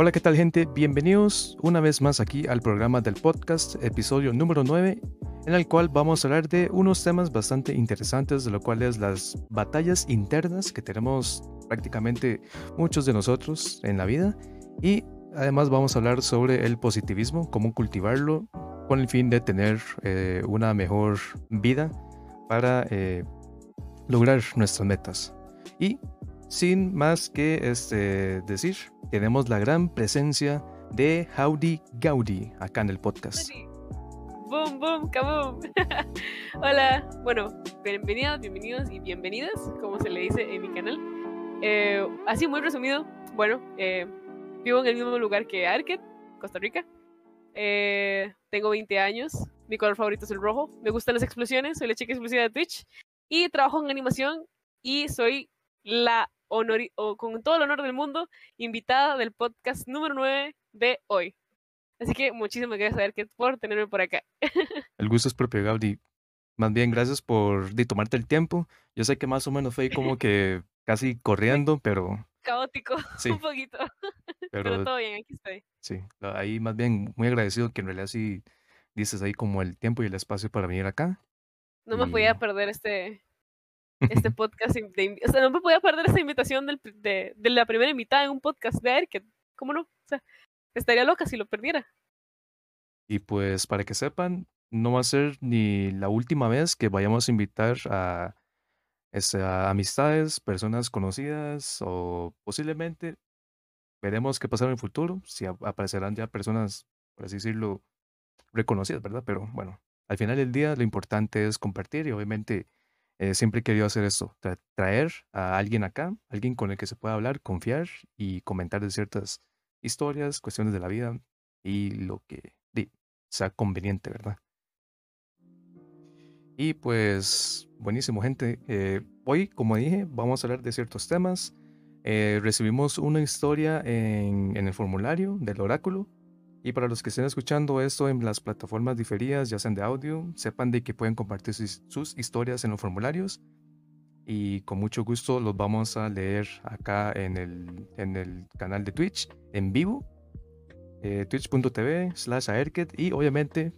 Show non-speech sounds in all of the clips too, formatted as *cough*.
Hola, ¿qué tal gente? Bienvenidos una vez más aquí al programa del podcast, episodio número 9, en el cual vamos a hablar de unos temas bastante interesantes, de lo cual es las batallas internas que tenemos prácticamente muchos de nosotros en la vida y además vamos a hablar sobre el positivismo, cómo cultivarlo con el fin de tener eh, una mejor vida para eh, lograr nuestras metas. Y sin más que este, decir, tenemos la gran presencia de Howdy Gaudi acá en el podcast. Boom, boom, kaboom. *laughs* Hola, bueno, bienvenidos, bienvenidos y bienvenidas, como se le dice en mi canal. Eh, así muy resumido, bueno, eh, vivo en el mismo lugar que Arket, Costa Rica. Eh, tengo 20 años, mi color favorito es el rojo, me gustan las explosiones, soy la chica explosiva de Twitch y trabajo en animación y soy la o con todo el honor del mundo, invitada del podcast número 9 de hoy. Así que muchísimas gracias, a por tenerme por acá. *laughs* El gusto es propio, Gaudi. Más bien, gracias por de, tomarte el tiempo. Yo sé que más o menos fue como que casi corriendo, pero... Caótico, *laughs* un poquito. *laughs* Pero, todo bien, aquí estoy. Sí, ahí más bien muy agradecido que en realidad sí dices ahí como el tiempo y el espacio para venir acá. No me podía perder este, este podcast. o sea, no me podía perder esta invitación del, de, de, la primera invitada en un podcast de que ¿Cómo no? O sea, estaría loca si lo perdiera. Y pues para que sepan, no va a ser ni la última vez que vayamos a invitar a, este, a amistades, personas conocidas o posiblemente veremos qué pasará en el futuro, si aparecerán ya personas, por así decirlo, reconocidas, ¿verdad? Pero bueno, al final del día lo importante es compartir y obviamente eh, siempre he querido hacer esto, traer a alguien acá, alguien con el que se pueda hablar, confiar y comentar de ciertas historias, cuestiones de la vida y lo que sea conveniente, ¿verdad? Y pues, buenísimo, gente. Eh, hoy, como dije, vamos a hablar de ciertos temas. Eh, recibimos una historia en, en el formulario del oráculo y para los que estén escuchando esto en las plataformas diferidas, ya sean de audio, sepan de que pueden compartir sus, historias en los formularios. Y con mucho gusto los vamos a leer acá en el, en el canal de Twitch en vivo, eh, twitch.tv slash aerket. Y obviamente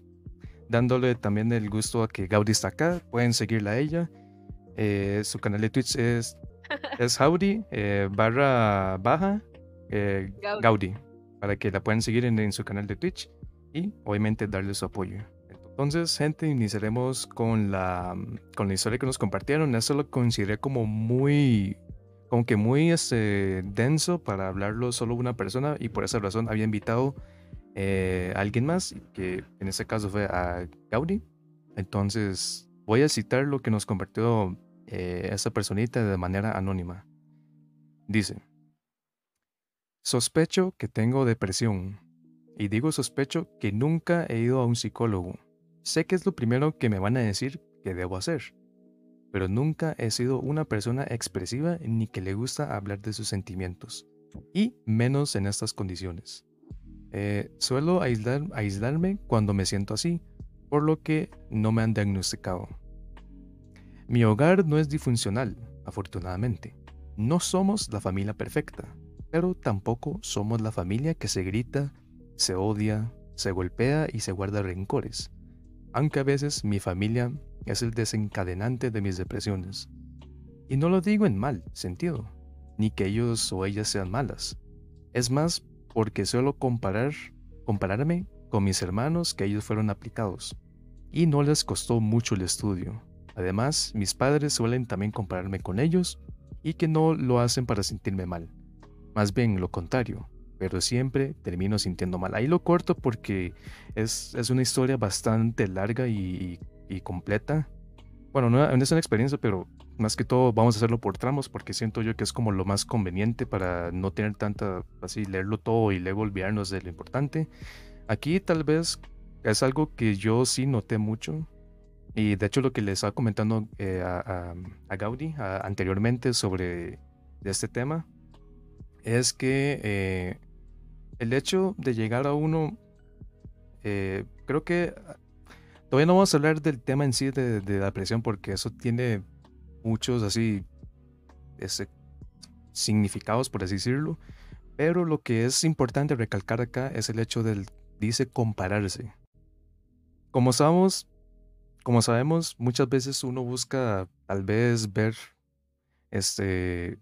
dándole también el gusto a que Gaudi está acá, pueden seguirla a ella. Eh, su canal de Twitch es, *laughs* es Gaudi eh, barra baja Gaudi para que la puedan seguir en, su canal de Twitch y obviamente darle su apoyo. Entonces, gente, iniciaremos con la, con la historia que nos compartieron. Eso lo consideré como muy, como que muy este, denso para hablarlo solo una persona y por esa razón había invitado eh, a alguien más, que en este caso fue a Gaudi. Entonces, voy a citar lo que nos compartió eh, esa personita de manera anónima. Dice, Sospecho que tengo depresión. Y digo sospecho que nunca he ido a un psicólogo. Sé que es lo primero que me van a decir que debo hacer. Pero nunca he sido una persona expresiva ni que le gusta hablar de sus sentimientos. Y menos en estas condiciones. Eh, suelo aislarme cuando me siento así, por lo que no me han diagnosticado. Mi hogar no es disfuncional, afortunadamente. No somos la familia perfecta, pero tampoco somos la familia que se grita, se odia, se golpea y se guarda rencores, aunque a veces mi familia es el desencadenante de mis depresiones. Y no lo digo en mal sentido, ni que ellos o ellas sean malas. Es más porque suelo comparar, compararme con mis hermanos que ellos fueron aplicados. Y no les costó mucho el estudio. Además, mis padres suelen también compararme con ellos y que no lo hacen para sentirme mal más bien lo contrario, pero siempre termino sintiendo mal. Ahí lo corto porque es, es una historia bastante larga y, completa. Bueno, no, es una experiencia, pero más que todo vamos a hacerlo por tramos porque siento yo que es como lo más conveniente para no tener tanta, así, leerlo todo y luego olvidarnos de lo importante. Aquí tal vez es algo que yo sí noté mucho. Y de hecho lo que les estaba comentando eh, a, a, Gaudi anteriormente sobre este tema es que eh, el hecho de llegar a uno, eh, creo que todavía no vamos a hablar del tema en sí de, la depresión porque eso tiene muchos así significados, por así decirlo, Pero lo que es importante recalcar acá es el hecho del, dice, compararse. Como sabemos, como sabemos, muchas veces uno busca tal vez ver, este,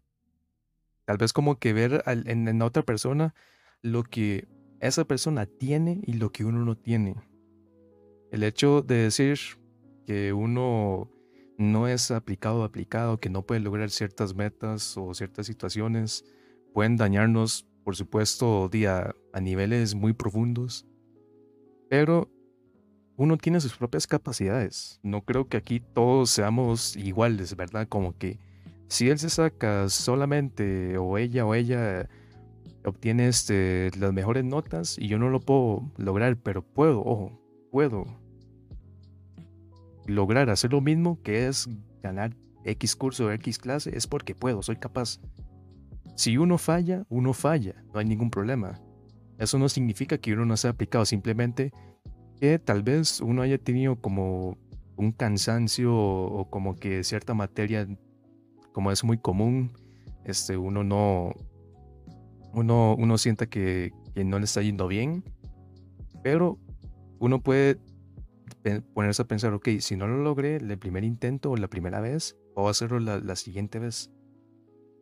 tal vez como que ver en, en otra persona lo que esa persona tiene y lo que uno no tiene. El hecho de decir que uno no es aplicado o aplicado, que no puede lograr ciertas metas o ciertas situaciones, pueden dañarnos, por supuesto, día a niveles muy profundos. Pero uno tiene sus propias capacidades. No creo que aquí todos seamos iguales, ¿verdad? Como que si él se saca solamente o ella o ella obtiene este, las mejores notas y yo no lo puedo lograr, pero puedo, ojo, puedo lograr hacer lo mismo que es ganar X curso o X clase, es porque puedo, soy capaz. Si uno falla, uno falla, no hay ningún problema. Eso no significa que uno no sea aplicado, simplemente que tal vez uno haya tenido como un cansancio o, como que cierta materia, como es muy común, este, uno no, uno, uno sienta que, que no le está yendo bien, pero uno puede ponerse a pensar, ok, si no lo logré el primer intento o la primera vez, puedo hacerlo la, siguiente vez.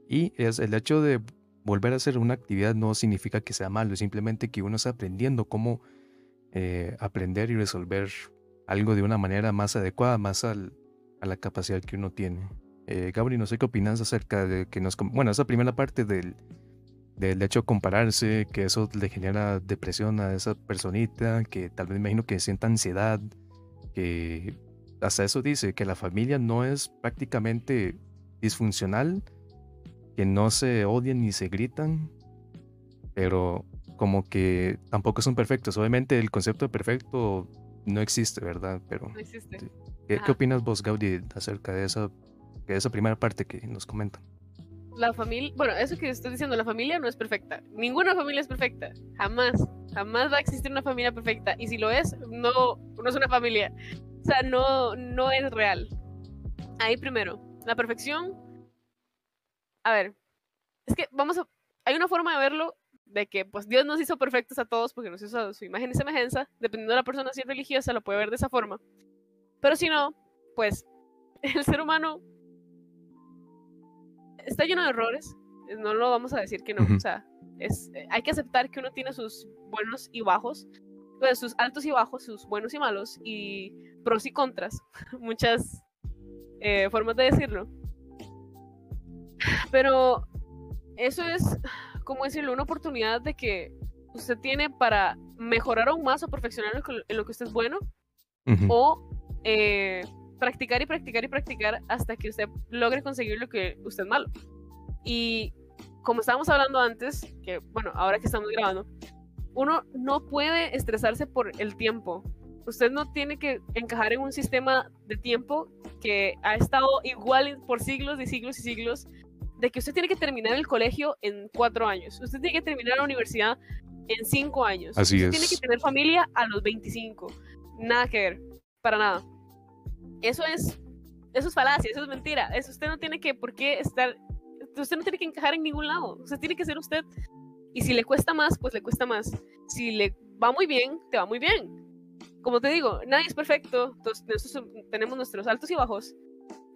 Y es el hecho de volver a hacer una actividad no significa que sea malo, simplemente que uno está aprendiendo cómo eh, aprender y resolver algo de una manera más adecuada, más a la capacidad que uno tiene. Eh, Gabri, no sé qué opinas acerca de que nos... Bueno, esa primera parte del, del hecho de compararse, que eso le genera depresión a esa personita, que tal vez me imagino que sienta ansiedad, que hasta eso dice, que la familia no es prácticamente disfuncional, que no se odian ni se gritan, pero como que tampoco son perfectos. Obviamente el concepto de perfecto no existe, ¿verdad? Pero no existe. ¿qué, ¿qué, opinas vos, Gaudi, acerca de esa, de esa primera parte que nos comentan? la familia, bueno, eso que estoy diciendo, la familia no es perfecta. Ninguna familia es perfecta. Jamás. Jamás va a existir una familia perfecta. Y si lo es, no, no es una familia. O sea, no, no es real. Ahí primero, la perfección. A ver, es que vamos a. Hay una forma de verlo de que pues Dios nos hizo perfectos a todos porque nos hizo su imagen y semejanza. Dependiendo de la persona si es religiosa, lo puede ver de esa forma. Pero si no, pues *laughs* el ser humano está lleno de errores, no lo vamos a decir que no, o sea, es, eh, hay que aceptar que uno tiene sus buenos y bajos, pues, sus altos y bajos, sus buenos y malos, y pros y contras, *laughs* muchas eh, formas de decirlo. Pero eso es, como decirlo, una oportunidad de que usted tiene para mejorar aún más o perfeccionar en lo que usted es bueno, o eh, practicar y practicar y practicar hasta que usted logre conseguir lo que usted es malo. Y como estábamos hablando antes, que bueno, ahora que estamos grabando, uno no puede estresarse por el tiempo. Usted no tiene que encajar en un sistema de tiempo que ha estado igual por siglos y siglos y siglos, de que usted tiene que terminar el colegio en cuatro años, usted tiene que terminar la universidad en cinco años, Así usted es. tiene que tener familia a los 25. Nada que ver, para nada. Eso es, eso es falacia, eso es mentira. Eso usted no tiene que, por qué estar, usted no tiene que encajar en ningún lado. Usted tiene que ser usted. Y si le cuesta más, pues le cuesta más. Si le va muy bien, te va muy bien. Como te digo, nadie es perfecto. Entonces, tenemos nuestros altos y bajos.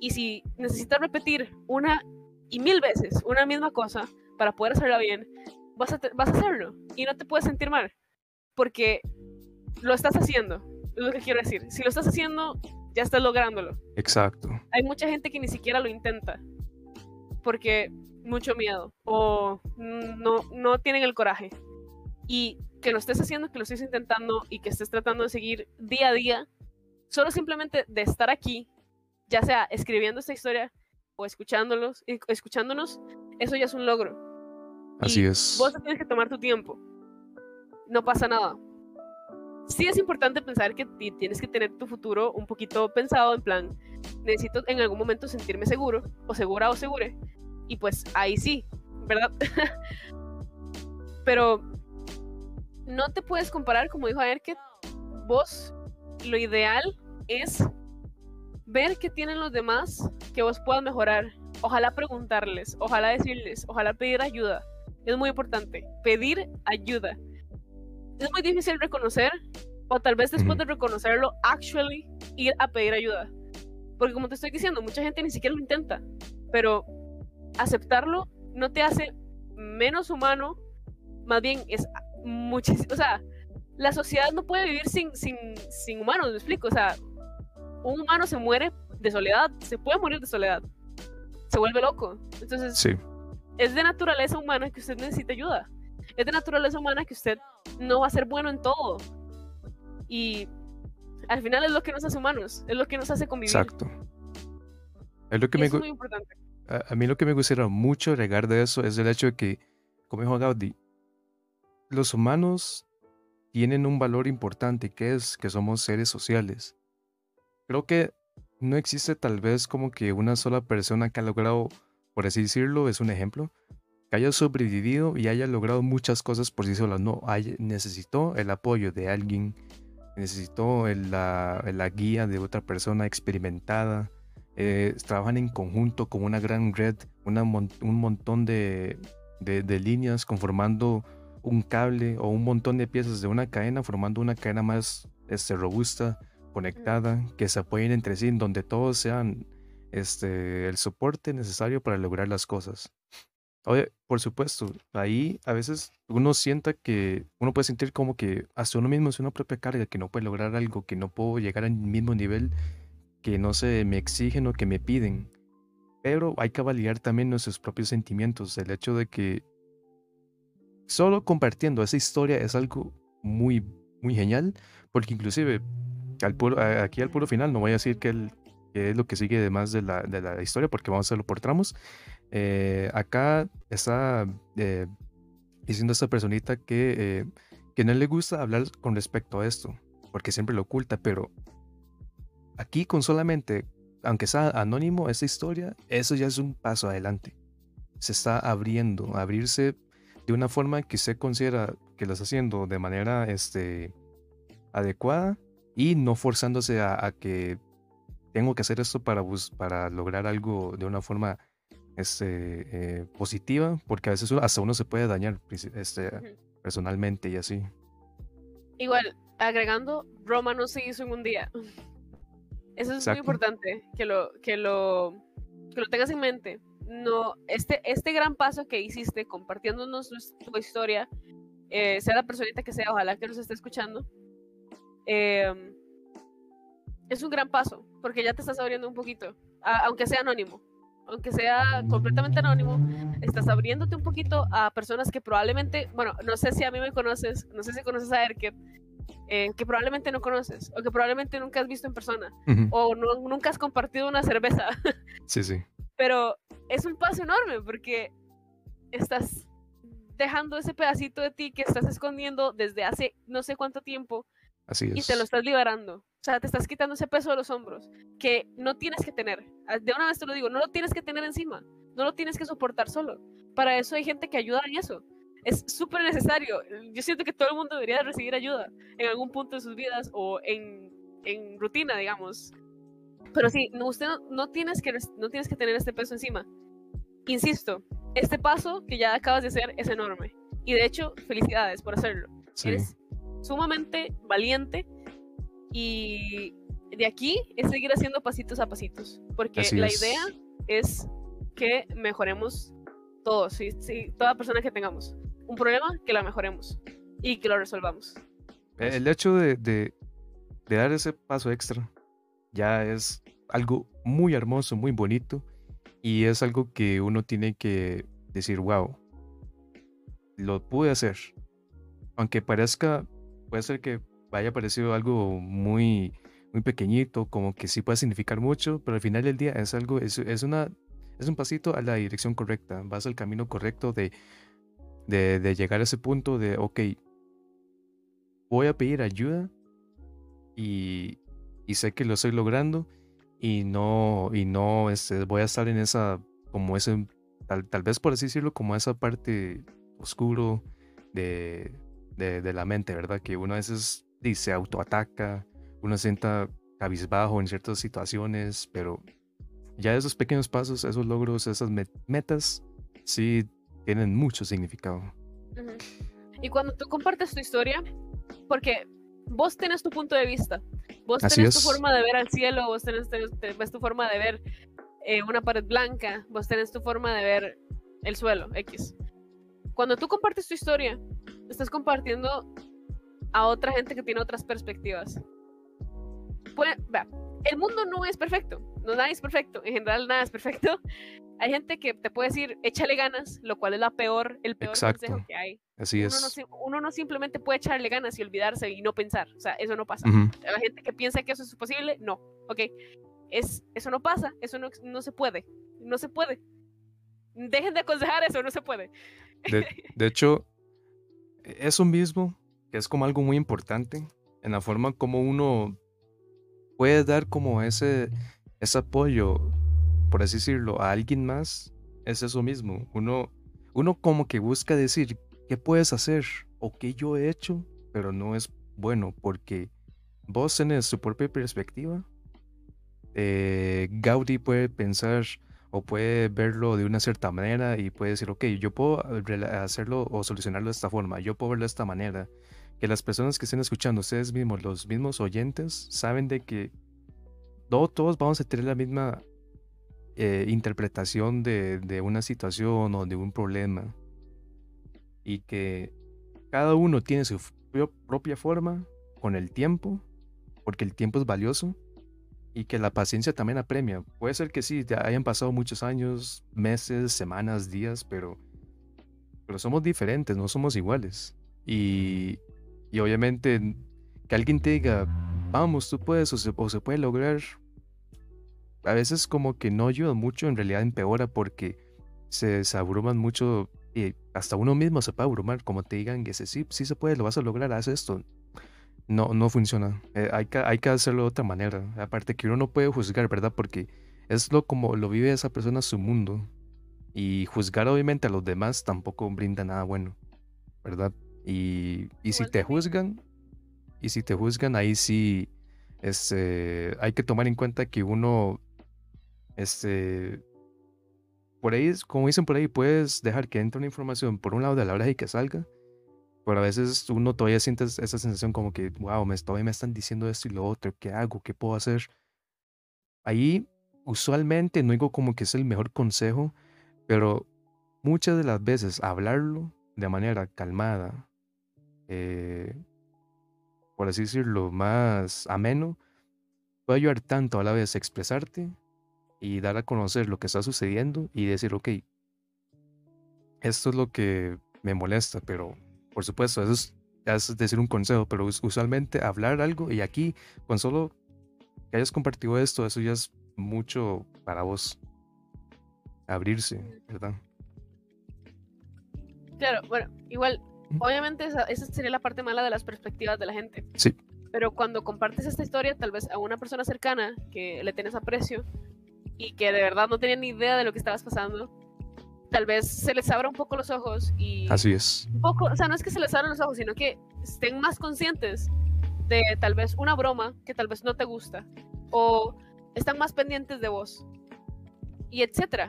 Y si necesitas repetir una y mil veces una misma cosa para poder hacerla bien, vas a, vas a hacerlo. Y no te puedes sentir mal. Porque lo estás haciendo. Es lo que quiero decir. Si lo estás haciendo, ya estás lográndolo. Exacto. Hay mucha gente que ni siquiera lo intenta porque mucho miedo o no, no tienen el coraje. Y que lo estés haciendo, que lo estés intentando y que estés tratando de seguir día a día, solo simplemente de estar aquí, ya sea escribiendo esta historia o escuchándolos, escuchándonos, eso ya es un logro. Así y es. Vos tienes que tomar tu tiempo. No pasa nada sí es importante pensar que tienes que tener tu futuro un poquito pensado, en plan, necesito en algún momento sentirme seguro, o segura o segure, y pues ahí sí, ¿verdad? *laughs* Pero no te puedes comparar, como dijo ayer, que vos lo ideal es ver qué tienen los demás que vos puedas mejorar. Ojalá preguntarles, ojalá decirles, ojalá pedir ayuda. Es muy importante. Pedir ayuda. Es muy difícil reconocer, o tal vez después de reconocerlo, actually ir a pedir ayuda. Porque como te estoy diciendo, mucha gente ni siquiera lo intenta. Pero aceptarlo no te hace menos humano, más bien es muchísimo, o sea, la sociedad no puede vivir sin, sin, sin humanos, me explico, o sea, un humano se muere de soledad, se puede morir de soledad, se vuelve loco, entonces sí. es de naturaleza humana que usted necesita ayuda, es de naturaleza humana que usted no va a ser bueno en todo, y al final es lo que nos hace humanos, es lo que nos hace convivir. Exacto. Es lo que me es muy importante a, mí lo que me gustaría mucho regar de eso es el hecho de que, como dijo Gaudí, los humanos tienen un valor importante que es que somos seres sociales. Creo que no existe tal vez como que una sola persona que ha logrado, por así decirlo, es un ejemplo, que haya sobrevivido y haya logrado muchas cosas por sí sola. No, necesitó el apoyo de alguien, necesitó la, la guía de otra persona experimentada, eh, trabajan en conjunto como una gran red, un montón de, líneas conformando un cable o un montón de piezas de una cadena formando una cadena más este, robusta, conectada, que se apoyen entre sí, en donde todos sean este, el soporte necesario para lograr las cosas. Por supuesto, ahí a veces uno sienta que uno puede sentir como que hasta uno mismo es una propia carga, que no puede lograr algo, que no puedo llegar al mismo nivel que no se me exigen o que me piden. Pero hay que validar también nuestros propios sentimientos. El hecho de que solo compartiendo esa historia es algo muy, muy genial. Porque inclusive al puro, aquí al puro final, no voy a decir que, es lo que sigue además de la, de la historia, porque vamos a hacerlo por tramos. Eh, acá está eh, diciendo esta personita que, eh, que no le gusta hablar con respecto a esto, porque siempre lo oculta, pero Aquí con solamente, aunque sea anónimo esa historia, eso ya es un paso adelante. Se está abriendo, abrirse de una forma que se considera que lo está haciendo de manera este, adecuada y no forzándose a, que tengo que hacer esto para, para lograr algo de una forma este, eh, positiva, porque a veces hasta uno se puede dañar este, personalmente y así. Igual, agregando, Roma no se hizo en un día. *laughs* Eso es muy importante que lo, que lo, que lo tengas en mente. No, este, este gran paso que hiciste compartiéndonos tu historia, eh, sea la personita que sea, ojalá que nos esté escuchando, em, es un gran paso, porque ya te estás abriendo un poquito, aunque sea anónimo, aunque sea completamente anónimo, estás abriéndote un poquito a personas que probablemente, bueno, no sé si a mí me conoces, no sé si conoces a Erket, eh, que probablemente no conoces o que probablemente nunca has visto en persona o nunca has compartido una cerveza. *laughs* sí, sí. Pero es un paso enorme porque estás dejando ese pedacito de ti que estás escondiendo desde hace no sé cuánto tiempo Así y te lo estás liberando. O sea, te estás quitando ese peso de los hombros que no tienes que tener. Ah, de una vez te lo digo, no lo tienes que tener encima, no lo tienes que soportar solo. Para eso hay gente que ayuda en eso es súper necesario. Yo siento que todo el mundo debería recibir ayuda en algún punto de sus vidas o en, en rutina, digamos. Pero sí, no, usted no, tienes que, no tienes que tener este peso encima. Insisto, este paso que ya acabas de hacer es enorme. Y de hecho, felicidades por hacerlo. Eres sumamente valiente y de aquí es seguir haciendo pasitos a pasitos. Porque la idea es que mejoremos todos, sí, sí, toda persona que tengamos un problema, que lo mejoremos y que lo resolvamos. El hecho de, de, dar ese paso extra ya es algo muy hermoso, muy bonito y es algo que uno tiene que decir, wow, lo pude hacer. Aunque parezca, puede ser que haya parecido algo muy, muy pequeñito, como que sí puede significar mucho, pero al final del día es algo, es, es, una, es un pasito a la dirección correcta, vas al camino correcto de de, llegar a ese punto de, ok, voy a pedir ayuda y, sé que lo estoy logrando y no, y no este, voy a estar en esa, como ese, tal, vez por así decirlo, como esa parte oscuro de, de, la mente, ¿verdad? Que uno a veces dice autoataca, uno se sienta cabizbajo en ciertas situaciones, pero ya esos pequeños pasos, esos logros, esas metas, sí tienen mucho significado. Y cuando tú compartes tu historia, porque vos tenés tu punto de vista, vos tenés tu forma de ver al cielo, vos tenés, tu forma de ver eh, una pared blanca, vos tenés tu forma de ver el suelo, X. Cuando tú compartes tu historia, estás compartiendo a otra gente que tiene otras perspectivas. Pues, el mundo no es perfecto, no nada es perfecto, en general nada es perfecto. *laughs* Hay gente que te puede decir, échale ganas, lo cual es la peor, el peor consejo que hay. Así uno es. No, uno no simplemente puede echarle ganas y olvidarse y no pensar, o sea, eso no pasa. La gente que piensa que eso es posible, no, ok. Es, eso no pasa, eso no, no se puede, no se puede. Dejen de aconsejar eso, no se puede. De, de *laughs* hecho, eso mismo, que es como algo muy importante en la forma como uno puede dar como ese, ese apoyo, por así decirlo, a alguien más, es eso mismo. Uno, uno como que busca decir, ¿qué puedes hacer? O qué yo he hecho, pero no es bueno porque vos tenés su propia perspectiva. Eh, Gaudí puede pensar o puede verlo de una cierta manera y puede decir, ok, yo puedo hacerlo o solucionarlo de esta forma, yo puedo verlo de esta manera. Que las personas que estén escuchando, ustedes mismos, los mismos oyentes, saben de que no todos vamos a tener la misma eh, interpretación de, una situación o de un problema. Y que cada uno tiene su propia forma con el tiempo, porque el tiempo es valioso y que la paciencia también apremia. Puede ser que sí, ya hayan pasado muchos años, meses, semanas, días, pero, pero somos diferentes, no somos iguales. Y, y obviamente que alguien te diga, vamos, tú puedes o se, puede lograr, a veces como que no ayuda mucho, en realidad empeora porque se, se abruman mucho y hasta uno mismo se puede abrumar, como te digan que sí, sí se puede, lo vas a lograr, haz esto no, no funciona. Eh, hay, que, hay que hacerlo de otra manera. Aparte que uno no puede juzgar, ¿verdad? Porque es lo como lo vive esa persona su mundo. Y juzgar obviamente a los demás tampoco brinda nada bueno, ¿verdad? Y, y si te juzgan, y si te juzgan, ahí sí este, hay que tomar en cuenta que uno, este, por ahí, como dicen por ahí, puedes dejar que entre una información por un lado de la hora y que salga, pero a veces uno todavía siente esa sensación como que, wow, me, todavía me están diciendo esto y lo otro, ¿qué hago? ¿Qué puedo hacer? Ahí, usualmente, no digo como que es el mejor consejo, pero muchas de las veces hablarlo de manera calmada, eh, por así decirlo, más ameno, puede ayudar tanto a la vez a expresarte y dar a conocer lo que está sucediendo y decir, ok, esto es lo que me molesta, pero por supuesto, eso es, decir un consejo, pero usualmente hablar algo y aquí, con solo que hayas compartido esto, eso ya es mucho para vos. Abrirse, ¿verdad? Claro, bueno, igual, obviamente esa, esa sería la parte mala de las perspectivas de la gente. Sí. Pero cuando compartes esta historia, tal vez a una persona cercana que le tienes aprecio y que de verdad no tenía ni idea de lo que estabas pasando, tal vez se les abra un poco los ojos y... Así es. Un poco, o sea, no es que se les abran los ojos, sino que estén más conscientes de tal vez una broma que tal vez no te gusta o están más pendientes de vos y etcétera.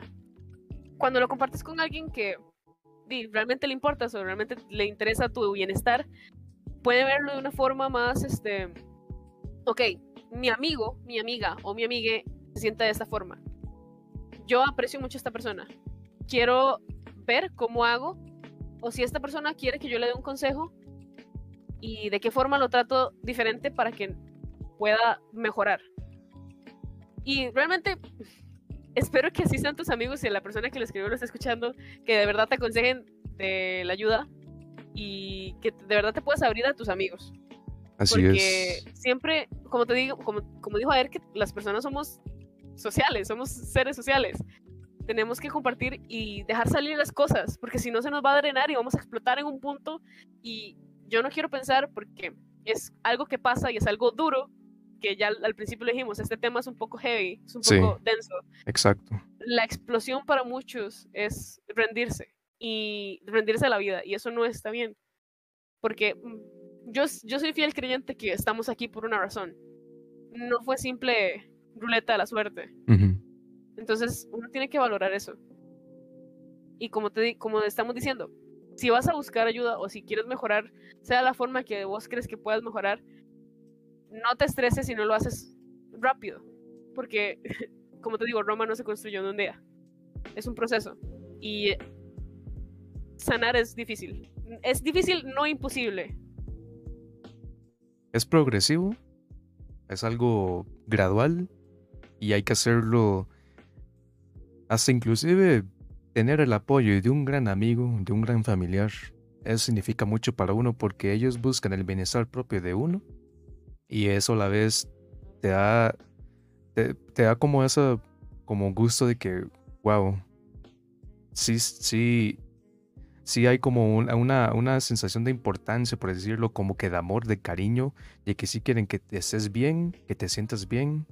Cuando lo compartes con alguien que realmente le importa o realmente le interesa tu bienestar, puede verlo de una forma más, este, ok, mi amigo, mi amiga o mi amigue se sienta de esta forma. Yo aprecio mucho a esta persona quiero ver cómo hago o si esta persona quiere que yo le dé un consejo y de qué forma lo trato diferente para que pueda mejorar. Y realmente espero que así sean tus amigos y la persona que lo escribió lo está escuchando, que de verdad te aconsejen de la ayuda y que de verdad te puedas abrir a tus amigos. Así Porque siempre, como te digo, como, como dijo ayer, que las personas somos sociales, somos seres sociales. Tenemos que compartir y dejar salir las cosas, porque si no se nos va a drenar y vamos a explotar en un punto. Y yo no quiero pensar porque es algo que pasa y es algo duro, que ya al principio le dijimos, este tema es un poco heavy, es un poco denso. Exacto. La explosión para muchos es rendirse y rendirse a la vida y eso no está bien, porque mm, yo, yo soy fiel creyente que estamos aquí por una razón. No fue simple ruleta de la suerte. Entonces, uno tiene que valorar eso. Y como, te, como estamos diciendo, si vas a buscar ayuda o si quieres mejorar, sea la forma que vos crees que puedas mejorar, no te estreses si no lo haces rápido. Porque, *laughs* como te digo, Roma no se construyó en un día. Es un proceso. Y sanar es difícil. Es difícil, no imposible. Es progresivo, es algo gradual y hay que hacerlo hasta inclusive tener el apoyo de un gran amigo, de un gran familiar. Eso significa mucho para uno porque ellos buscan el bienestar propio de uno y eso a la vez te da, te, da como esa, como gusto de que, wow, sí, sí, sí hay como una, una, sensación de importancia, por decirlo, como que de amor, de cariño, y que sí quieren que te estés bien, que te sientas bien,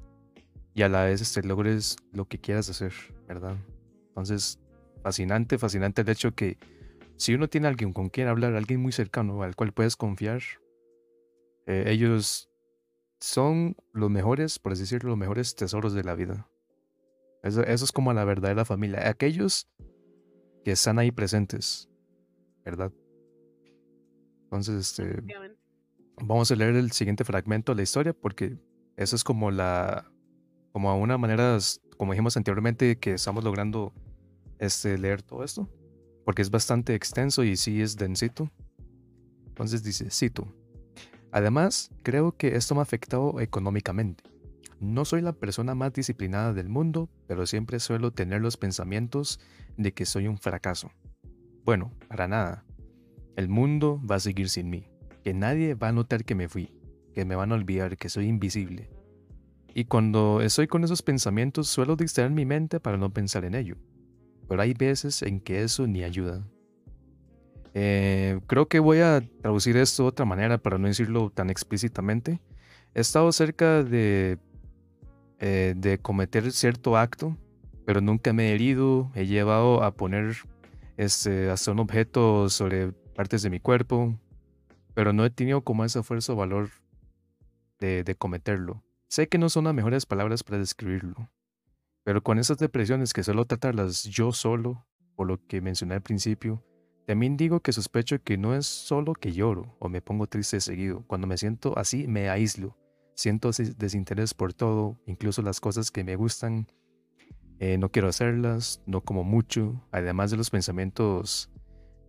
y a la vez te este, logres lo que quieras hacer, ¿verdad? Entonces, fascinante, fascinante el hecho que si uno tiene alguien con quien hablar, alguien muy cercano al cual puedes confiar, eh, ellos son los mejores, por así decirlo, los mejores tesoros de la vida. Eso, eso es como la verdadera familia. Aquellos que están ahí presentes, ¿verdad? Entonces, este, vamos a leer el siguiente fragmento de la historia porque eso es como la, como a una manera, como dijimos anteriormente, que estamos logrando este, leer todo esto, porque es bastante extenso y sí es densito. Entonces dice, cito, además, creo que esto me ha afectado económicamente. No soy la persona más disciplinada del mundo, pero siempre suelo tener los pensamientos de que soy un fracaso. Bueno, para nada. El mundo va a seguir sin mí, que nadie va a notar que me fui, que me van a olvidar que soy invisible. Y cuando estoy con esos pensamientos suelo distraer mi mente para no pensar en ello. Pero hay veces en que eso ni ayuda. Eh, creo que voy a traducir esto de otra manera para no decirlo tan explícitamente. He estado cerca de, eh, de cometer cierto acto, pero nunca me he herido. He llevado a poner este, hasta un objeto sobre partes de mi cuerpo, pero no he tenido como ese esfuerzo o valor de, de cometerlo. Sé que no son las mejores palabras para describirlo, pero con esas depresiones que suelo tratarlas yo solo, por lo que mencioné al principio, también digo que sospecho que no es solo que lloro o me pongo triste seguido. Cuando me siento así, me aíslo. Siento desinterés por todo, incluso las cosas que me gustan eh, no quiero hacerlas, no como mucho, además de los pensamientos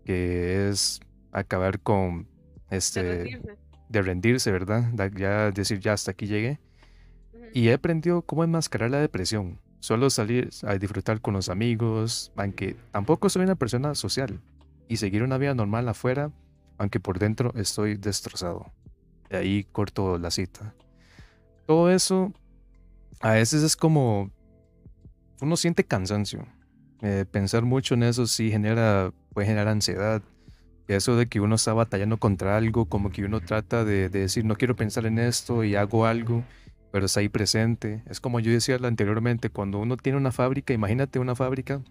que es acabar con este de rendirse, de rendirse ¿verdad? Ya decir ya hasta aquí llegué. Y he aprendido cómo enmascarar la depresión. Suelo salir a disfrutar con los amigos, aunque tampoco soy una persona social, y seguir una vida normal afuera, aunque por dentro estoy destrozado. De ahí corto la cita. Todo eso a veces es como uno siente cansancio. Eh, pensar mucho en eso sí genera, puede generar ansiedad. Eso de que uno está batallando contra algo, como que uno trata de, decir, no quiero pensar en esto y hago algo, pero está ahí presente. Es como yo decía anteriormente, cuando uno tiene una fábrica, imagínate una fábrica,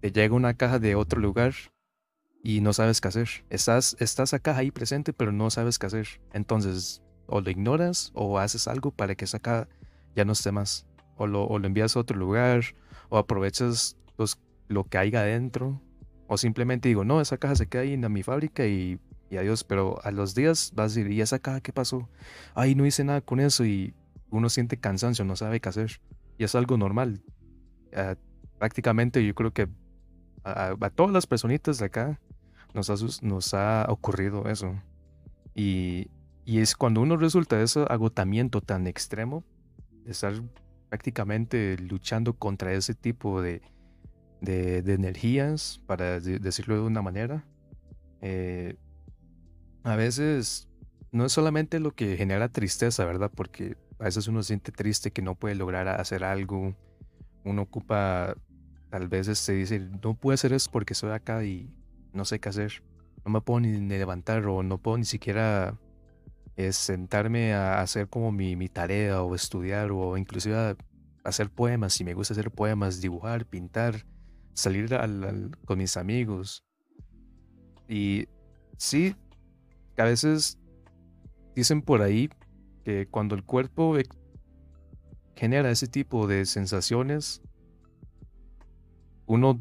te llega una caja de otro lugar y no sabes qué hacer. Estás, estás acá ahí presente, pero no sabes qué hacer. Entonces, o lo ignoras o haces algo para que esa caja ya no esté más. O lo, o lo envías a otro lugar, o aprovechas los, lo que haya adentro, o simplemente digo, no, esa caja se queda ahí en mi fábrica y, y adiós, pero a los días vas a decir, ¿y esa caja qué pasó? Ay, no hice nada con eso y uno siente cansancio, no sabe qué hacer. Y es algo normal. Ah, prácticamente yo creo que a, todas las personitas de acá nos ha, ocurrido eso. Y, es cuando uno resulta de ese agotamiento tan extremo, de estar prácticamente luchando contra ese tipo de, energías, para decirlo de una manera. Eh, a veces no es solamente lo que genera tristeza, ¿verdad? Porque a veces uno siente triste que no puede lograr hacer algo. Uno ocupa, tal vez se este, dice, no puedo hacer eso porque estoy acá y no sé qué hacer. No me puedo ni, levantar o no puedo ni siquiera es sentarme a hacer como mi, mi tarea o estudiar o inclusive hacer poemas, si me gusta hacer poemas, dibujar, pintar, salir con mis amigos. Y sí, a veces dicen por ahí que cuando el cuerpo genera ese tipo de sensaciones, uno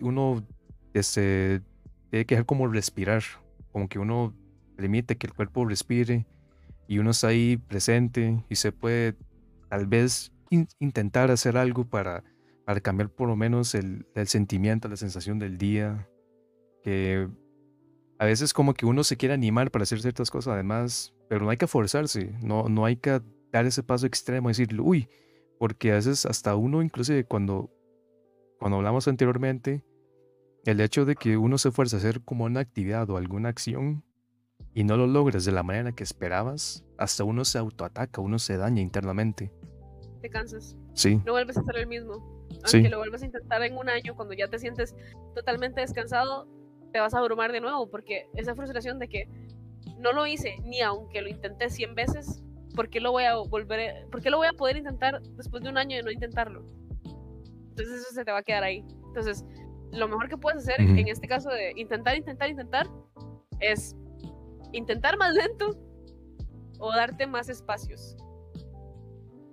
uno este, tiene que dejar como respirar, como que uno permite que el cuerpo respire y uno está ahí presente y se puede tal vez intentar hacer algo para, para cambiar por lo menos el, el sentimiento, la sensación del día, que a veces como que uno se quiere animar para hacer ciertas cosas además, pero no hay que forzarse, no, no hay que dar ese paso extremo y decir, uy, porque a veces hasta uno, inclusive cuando, cuando hablamos anteriormente, el hecho de que uno se fuerza a hacer como una actividad o alguna acción y no lo logres de la manera que esperabas, hasta uno se autoataca, uno se daña internamente. Te cansas. Sí. No vuelves a ser el mismo. Aunque Sí. lo vuelvas a intentar en un año, cuando ya te sientes totalmente descansado, te vas a abrumar de nuevo, porque esa frustración de que no lo hice, ni aunque lo intenté 100 veces, ¿por qué lo voy a volver, por qué lo voy a poder intentar después de un año de no intentarlo? Entonces eso se te va a quedar ahí. Entonces, lo mejor que puedes hacer en este caso de intentar, intentar, intentar, es intentar más lento o darte más espacios.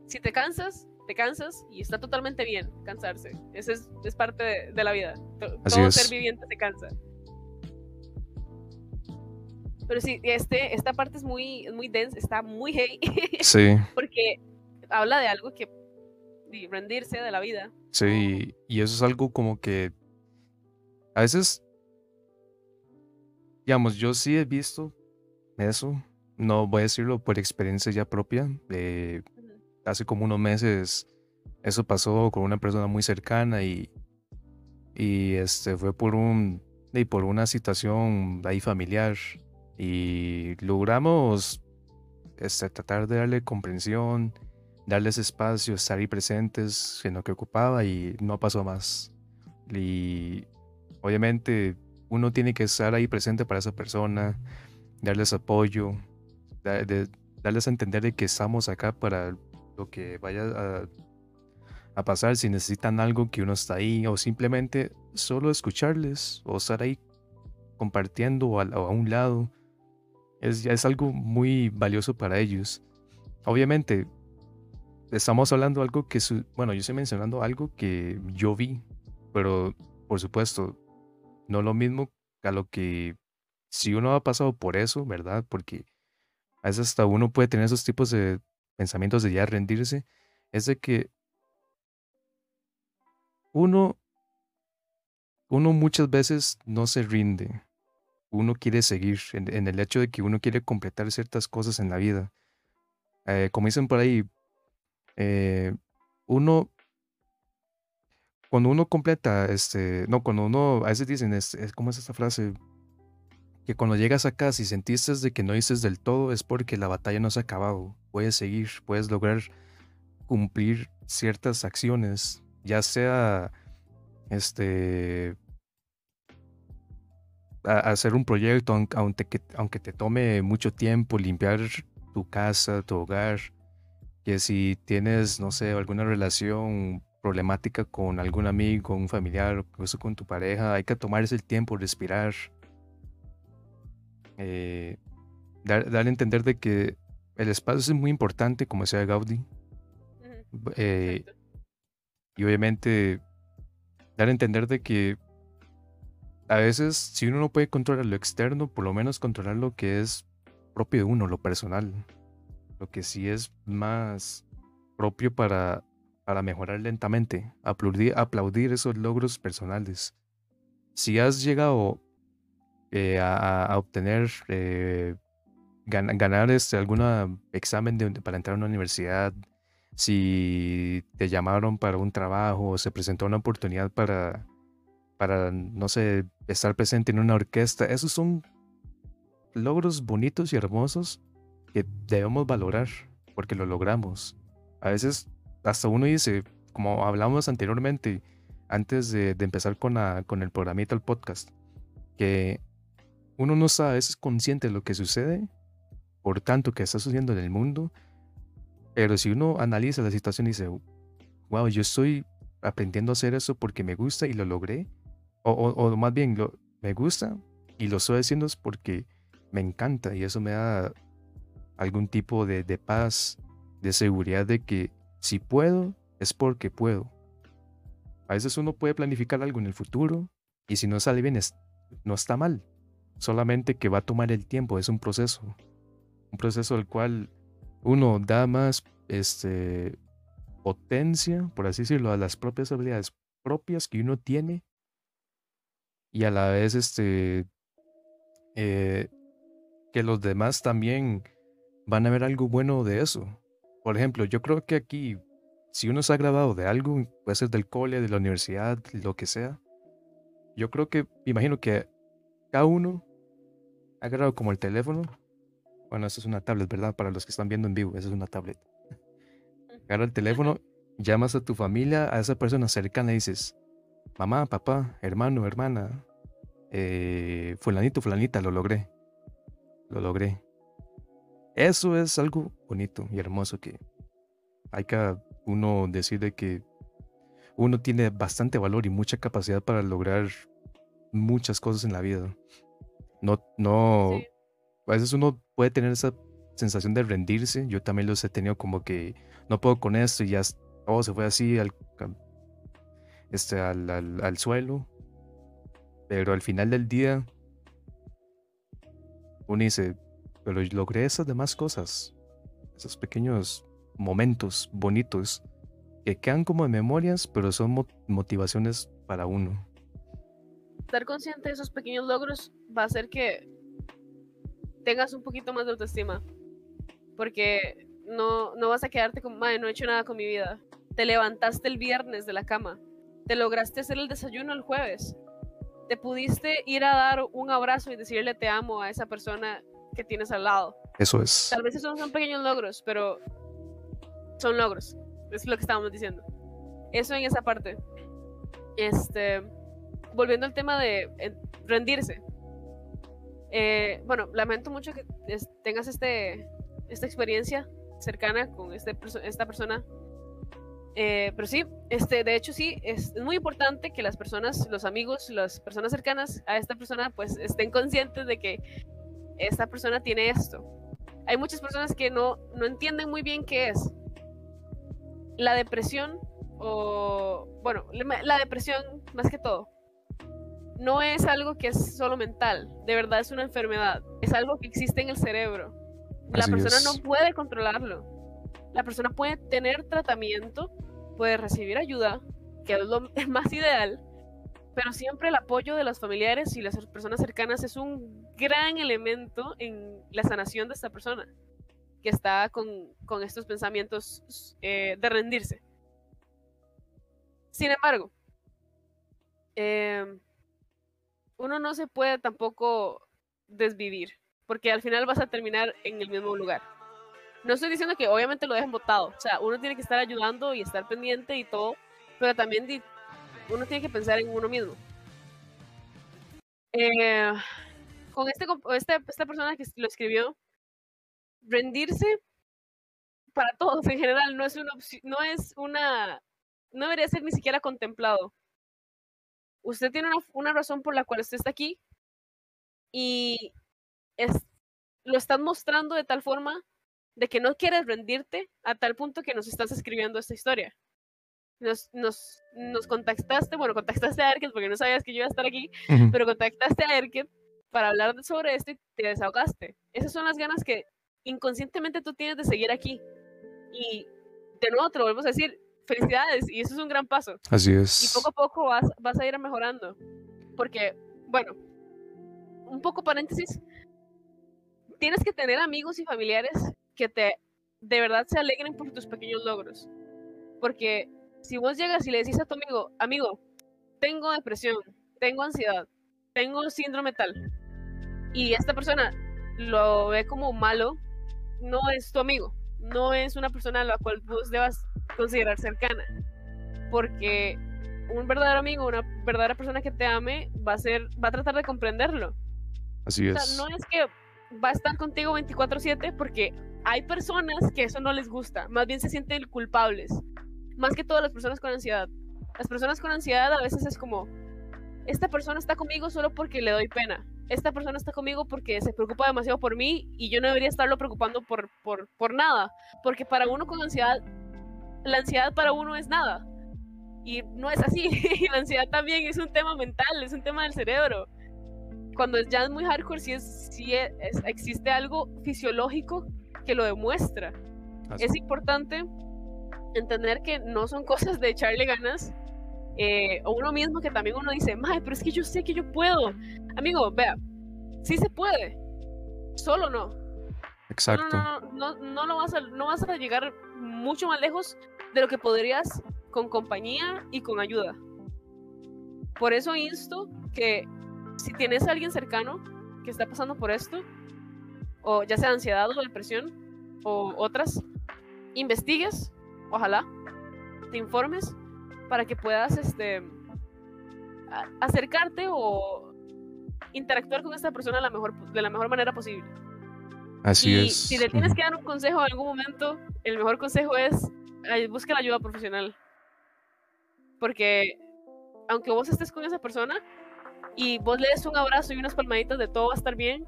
Si te cansas, te cansas y está totalmente bien cansarse. Esa es, es parte de, de la vida. Todo ser viviente se cansa. Pero sí, este, esta parte es muy, muy densa, está muy heavy, *laughs* Sí, porque habla de algo que de rendirse de la vida. sí, y eso es algo como que a veces, digamos, yo sí he visto eso, no voy a decirlo por experiencia ya propia, eh, hace como unos meses eso pasó con una persona muy cercana y, y este fue por un y por una situación ahí familiar y logramos este, tratar de darle comprensión, darles espacio, estar ahí presentes en lo que ocupaba y no pasó más. Y obviamente uno tiene que estar ahí presente para esa persona, darles apoyo, darles a entender de que estamos acá para lo que vaya a, pasar, si necesitan algo que uno está ahí, o simplemente solo escucharles, o estar ahí compartiendo a, un lado, es, es algo muy valioso para ellos. Obviamente, estamos hablando algo que, su- bueno, yo estoy mencionando algo que yo vi, pero por supuesto, no lo mismo a lo que si uno ha pasado por eso, ¿verdad? Porque a veces hasta uno puede tener esos tipos de pensamientos de ya rendirse, es de que uno, uno muchas veces no se rinde, uno quiere seguir en, el hecho de que uno quiere completar ciertas cosas en la vida. Eh, como dicen por ahí, eh, uno, cuando uno completa, este, no, cuando uno, a veces dicen, es, ¿cómo es esta frase? Que cuando llegas a casa y sentiste de que no dices del todo, es porque la batalla no se ha acabado. Puedes seguir, puedes lograr cumplir ciertas acciones, ya sea, este, hacer un proyecto, aun- aunque, que- aunque te tome mucho tiempo limpiar tu casa, tu hogar, que si tienes, no sé, alguna relación problemática con algún amigo, un familiar, o incluso con tu pareja, hay que tomarse el tiempo, respirar, eh, dar, dar a entender de que el espacio es muy importante, como decía Gaudí, eh, y obviamente dar a entender de que a veces si uno no puede controlar lo externo, por lo menos controlar lo que es propio de uno, lo personal, lo que sí es más propio para, para mejorar lentamente, aplaudir, esos logros personales. Si has llegado eh, a, obtener, eh, gan- ganar este, algún examen de- para entrar a una universidad, si te llamaron para un trabajo o se presentó una oportunidad para, para, no sé, estar presente en una orquesta, esos son logros bonitos y hermosos que debemos valorar porque lo logramos. A veces hasta uno dice, como hablamos anteriormente, antes de, empezar con, la- con el programita, el podcast, que uno no está a veces consciente de lo que sucede, por tanto que está sucediendo en el mundo, pero si uno analiza la situación y dice, wow, yo estoy aprendiendo a hacer eso porque me gusta y lo logré, o, o- más bien, me gusta y lo estoy haciendo es porque me encanta y eso me da algún tipo de, de paz, de seguridad de que si puedo, es porque puedo. A veces uno puede planificar algo en el futuro Y si no sale bien, no está mal. Solamente que va a tomar el tiempo, es un proceso. Un proceso al cual uno da más este, potencia, por así decirlo, a las propias habilidades propias que uno tiene y a la vez este, eh, que los demás también van a ver algo bueno de eso. Por ejemplo, yo creo que aquí, si uno se ha grabado de algo, puede ser del cole, de la universidad, lo que sea, yo creo que, imagino que cada uno ha grabado como el teléfono. Bueno, eso es una tablet, ¿verdad? Para los que están viendo en vivo, eso es una tablet. *laughs* Agarra el teléfono, llamas a tu familia, a esa persona cercana y dices, mamá, papá, hermano, hermana, eh, fulanito, fulanita, lo logré. Lo logré. Eso es algo bonito y hermoso que hay que uno decir de que uno tiene bastante valor y mucha capacidad para lograr muchas cosas en la vida. No, no, a veces uno puede tener esa sensación de rendirse. Yo también los he tenido como que no puedo con esto y ya todo se fue así al, este, al, al, suelo. Pero al final del día, uno dice, pero logré esas demás cosas, esos pequeños momentos bonitos que quedan como memorias, pero son motivaciones para uno. Estar consciente de esos pequeños logros va a hacer que tengas un poquito más de autoestima. Porque no, no vas a quedarte como, madre, no he hecho nada con mi vida. Te levantaste el viernes de la cama. Te lograste hacer el desayuno el jueves. Te pudiste ir a dar un abrazo y decirle te amo a esa persona que tienes al lado. Eso es. Tal vez esos son pequeños logros, pero son logros. Es lo que estábamos diciendo. Eso en esa parte. Este, volviendo al tema de eh, rendirse. Eh, bueno, lamento mucho que tengas este, esta experiencia cercana con este, esta persona. Eh, pero sí, este, de hecho sí, es muy importante que las personas, los amigos, las personas cercanas a esta persona, pues estén conscientes de que esta persona tiene esto. Hay muchas personas que no, no entienden muy bien qué es. La depresión, o bueno, la depresión más que todo, no es algo que es solo mental, de verdad es una enfermedad, es algo que existe en el cerebro. La persona no puede controlarlo. La persona puede tener tratamiento, puede recibir ayuda, que es lo *laughs* más ideal, pero siempre el apoyo de los familiares y las personas cercanas es un gran elemento en la sanación de esta persona que está con, estos pensamientos eh, de rendirse. Sin embargo, eh, uno no se puede tampoco desvivir, porque al final vas a terminar en el mismo lugar. No estoy diciendo que obviamente lo dejen votado, o sea, uno tiene que estar ayudando y estar pendiente y todo, pero también uno tiene que pensar en uno mismo. Eh, con este, este, esta persona que lo escribió, rendirse para todos en general no es una no es una, no debería ser ni siquiera contemplado usted tiene una, razón por la cual usted está aquí y es, lo estás mostrando de tal forma de que no quieres rendirte a tal punto que nos estás escribiendo esta historia. Nos, nos, nos contactaste, bueno, contactaste a Erket porque no sabías que yo iba a estar aquí, pero contactaste a Erket para hablar sobre esto y te desahogaste. Esas son las ganas que inconscientemente tú tienes de seguir aquí. Y de nuevo te lo volvemos a decir, felicidades y eso es un gran paso. Así es. Y poco a poco vas, vas a ir mejorando. Porque, bueno, un poco paréntesis, tienes que tener amigos y familiares que te de verdad se alegren por tus pequeños logros. Porque si vos llegas y le decís a tu amigo, amigo, tengo depresión, tengo ansiedad, tengo síndrome tal, y esta persona lo ve como malo, no es tu amigo, no es una persona a la cual vos debas considerar cercana. Porque un verdadero amigo, una verdadera persona que te ame, va a ser, va a tratar de comprenderlo. Así es. no es que va a estar contigo 24/7 porque hay personas que eso no les gusta, más bien se sienten culpables, más que todas las personas con ansiedad. Las personas con ansiedad a veces es como, esta persona está conmigo solo porque le doy pena, esta persona está conmigo porque se preocupa demasiado por mí y yo no debería estarlo preocupando por, por, por nada, porque para uno con ansiedad la ansiedad para uno es nada. Y no es así. *laughs* la ansiedad también es un tema mental, es un tema del cerebro. Cuando ya es muy hardcore, sí, es, sí existe algo fisiológico que lo demuestra. Es importante entender que no son cosas de echarle ganas. Eh, o uno mismo que también uno dice, Mae, pero es que yo sé que yo puedo. Amigo, vea, sí se puede. Solo no. Exacto. No, no, no, vas a, no vas a llegar mucho más lejos de lo que podrías con compañía y con ayuda. Por eso insto que si tienes a alguien cercano que está pasando por esto, o ya sea ansiedad o depresión, o otras, investigues, ojalá, te informes para que puedas este, acercarte o interactuar con esta persona de la mejor, de la mejor manera posible. Así y es. Si le tienes que dar un consejo en algún momento, el mejor consejo es busca la ayuda profesional. Porque aunque vos estés con esa persona y vos le des un abrazo y unas palmaditas de todo va a estar bien,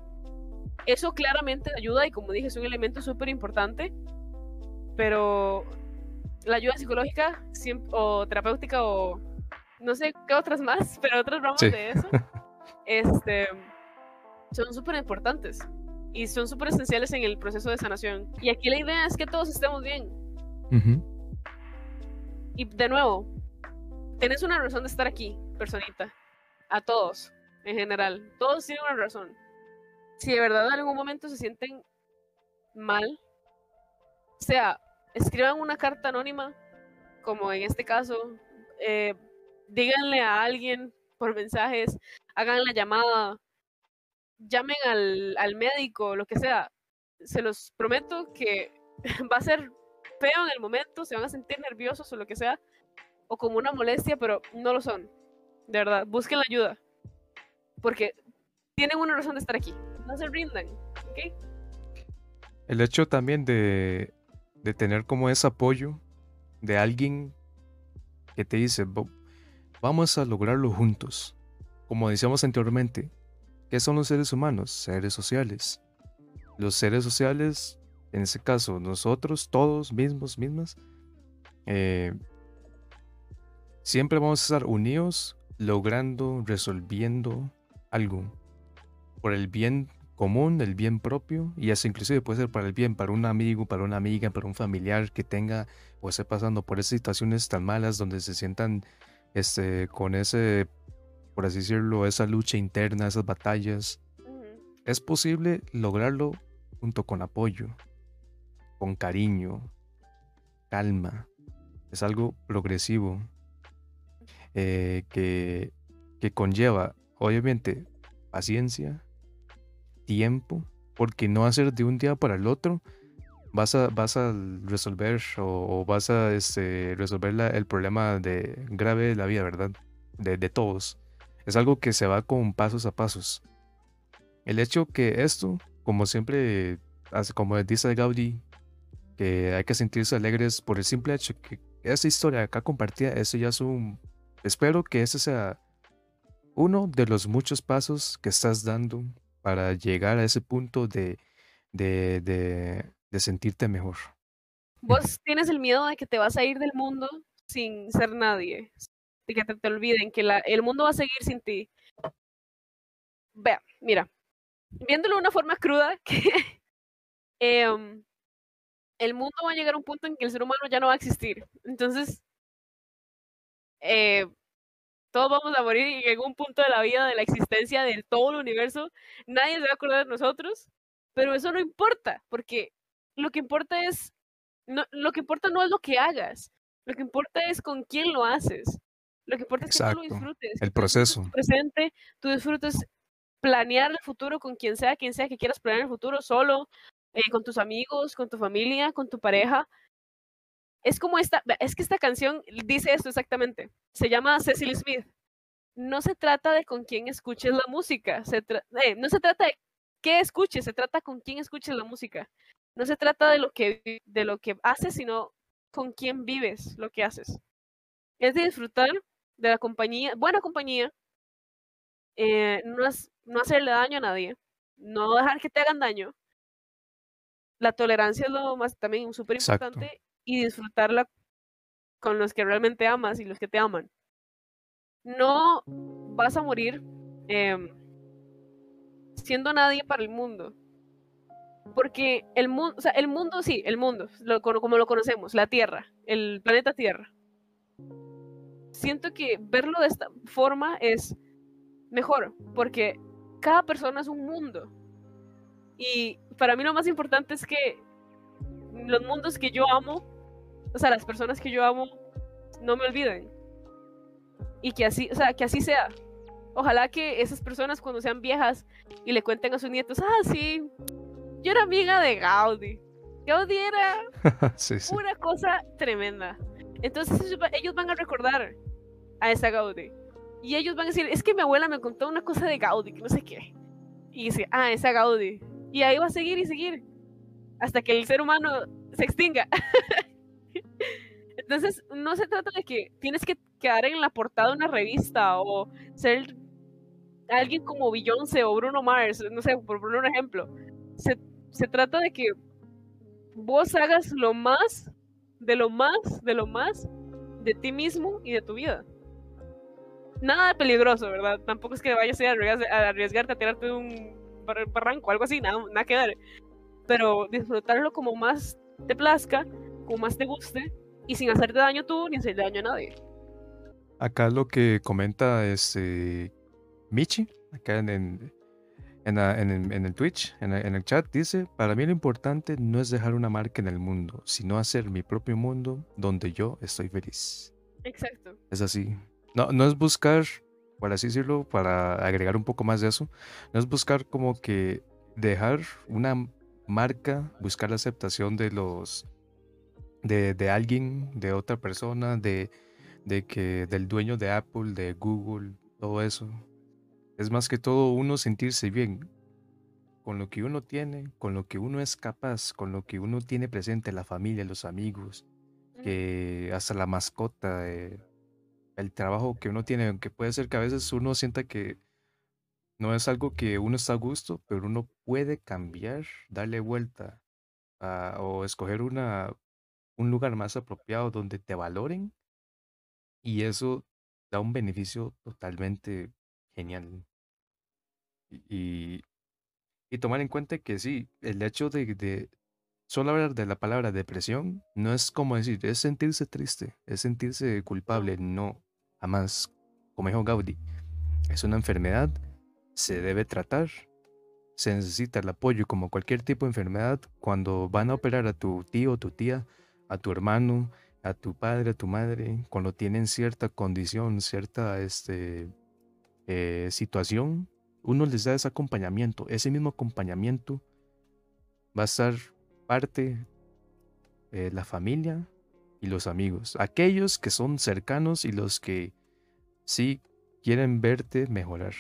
eso claramente ayuda y como dije es un elemento súper importante, pero la ayuda psicológica o terapéutica o no sé qué otras más, *laughs* pero otras ramas de eso, este, son súper importantes y son súper esenciales en el proceso de sanación. Y aquí la idea es que todos estemos bien. Y de nuevo, tenés una razón de estar aquí, personita. A todos, en general. Todos tienen una razón. Si de verdad en algún momento se sienten mal, sea, escriban una carta anónima, como en este caso, eh, díganle a alguien por mensajes, hagan la llamada, llamen al, al médico, lo que sea. Se los prometo que *laughs* va a ser feo en el momento, se van a sentir nerviosos o lo que sea, o como una molestia, pero no lo son. De verdad, busquen la ayuda. Porque tienen una razón de estar aquí. No se rindan. El hecho también de, de tener como ese apoyo de alguien que te dice, vamos a lograrlo juntos. Como decíamos anteriormente, ¿qué son los seres humanos? Seres sociales. Los seres sociales, en ese caso, nosotros, todos mismos, mismas, eh, siempre vamos a estar unidos, logrando, resolviendo algo por el bien común, el bien propio, y eso inclusive puede ser para el bien, para un amigo, para una amiga, para un familiar que tenga o esté pasando por esas situaciones tan malas donde se sientan este, con ese, por así decirlo, esa lucha interna, esas batallas. Es posible lograrlo junto con apoyo, con cariño, calma. Es algo progresivo eh, que, que conlleva, obviamente, paciencia, tiempo, porque no hacer de un día para el otro vas a, vas a resolver o, vas a este, resolver el problema de, grave de la vida, ¿verdad? De, de, todos. Es algo que se va con pasos a pasos. El hecho que esto, como siempre, como dice Gaudí, que hay que sentirse alegres por el simple hecho que esa historia acá compartida, eso ya es un... Espero que ese sea uno de los muchos pasos que estás dando para llegar a ese punto de, de, de, sentirte mejor. Vos *laughs* tienes el miedo de que te vas a ir del mundo sin ser nadie, de que te, te olviden, que la, el mundo va a seguir sin ti. Vea, mira, viéndolo de una forma cruda, *laughs* que em, el mundo va a llegar a un punto en que el ser humano ya no va a existir. Entonces, eh, todos vamos a morir y en algún punto de la vida, de la existencia de todo el universo, nadie se va a acordar de nosotros, pero eso no importa, porque lo que importa es, no, lo que importa no es lo que hagas, lo que importa es con quién lo haces, lo que importa es que tú lo disfrutes. El proceso. presente, tú disfrutes planear el futuro con quien sea, quien sea que quieras planear el futuro, solo, eh, con tus amigos, con tu familia, con tu pareja, es como esta, es que esta canción dice esto exactamente. Se llama Cecily Smith. No se trata de con quién escuches la música, se eh, no se trata de qué escuches, se trata con quién escuches la música. No se trata de lo que, de lo que haces, sino con quién vives lo que haces. Es de disfrutar de la compañía, buena compañía, eh, no, no hacerle daño a nadie, no dejar que te hagan daño. La tolerancia es lo más también súper importante y disfrutar la, con los que realmente amas y los que te aman. No vas a morir em, siendo nadie para el mundo. Porque el mundo, el mundo sí, el mundo, como lo conocemos, la Tierra, el planeta Tierra. Siento que verlo de esta forma es mejor, porque cada persona es un mundo. Y para mí lo más importante es que los mundos que yo amo, o sea, las personas que yo amo, no me olviden. Y que así, o sea, que así sea. Ojalá que esas personas cuando sean viejas y le cuenten a sus nietos, ah, sí, yo era amiga de Gaudi. Gaudi era *laughs* una cosa tremenda. Entonces ellos van a recordar a esa Gaudi. Y ellos van a decir, es que mi abuela me contó una cosa de Gaudi, que no sé qué. Y dice, ah, esa Gaudi. Y ahí va a seguir y seguir. Hasta que el ser humano se extinga. *laughs* Entonces, no se trata de que tienes que quedar en la portada de una revista o ser alguien como Beyoncé o Bruno Mars, no sé, por poner un ejemplo. Se, se trata de que vos hagas lo más, de lo más, de lo más de ti mismo y de tu vida. Nada peligroso, ¿verdad? Tampoco es que vayas a, a arriesgarte a tirarte de un barranco, algo así, nada, nada que ver. Pero disfrutarlo como más te plazca, como más te guste, y sin hacerte daño tú ni hacerle daño a nadie. Acá lo que comenta es este, Michi, acá en, en, en, el Twitch, en, el chat, dice, para mí lo importante no es dejar una marca en el mundo, sino hacer mi propio mundo donde yo estoy feliz. Exacto. Es así. No, no es buscar, por así decirlo, para agregar un poco más de eso, no es buscar como que dejar una marca, buscar la aceptación de los, de, de alguien, de otra persona, de, de que, del dueño de Apple, de Google, todo eso. Es más que todo uno sentirse bien con lo que uno tiene, con lo que uno es capaz, con lo que uno tiene presente, la familia, los amigos, que hasta la mascota, eh, el trabajo que uno tiene, aunque puede ser que a veces uno sienta que no es algo que uno está a gusto, pero uno puede cambiar, darle vuelta o escoger una, un lugar más apropiado donde te valoren y eso da un beneficio totalmente genial. Y, tomar en cuenta que sí, el hecho de, de solo hablar de la palabra depresión no es como decir, es sentirse triste, es sentirse culpable, no, jamás, como dijo Gaudí, es una enfermedad, se debe tratar, se necesita el apoyo como cualquier tipo de enfermedad cuando van a operar a tu tío o tu tía, a tu hermano, a tu padre, a tu madre, cuando tienen cierta condición, cierta este, eh, situación, uno les da ese acompañamiento. Ese mismo acompañamiento va a ser parte de la familia y los amigos. Aquellos que son cercanos y los que sí quieren verte mejorar.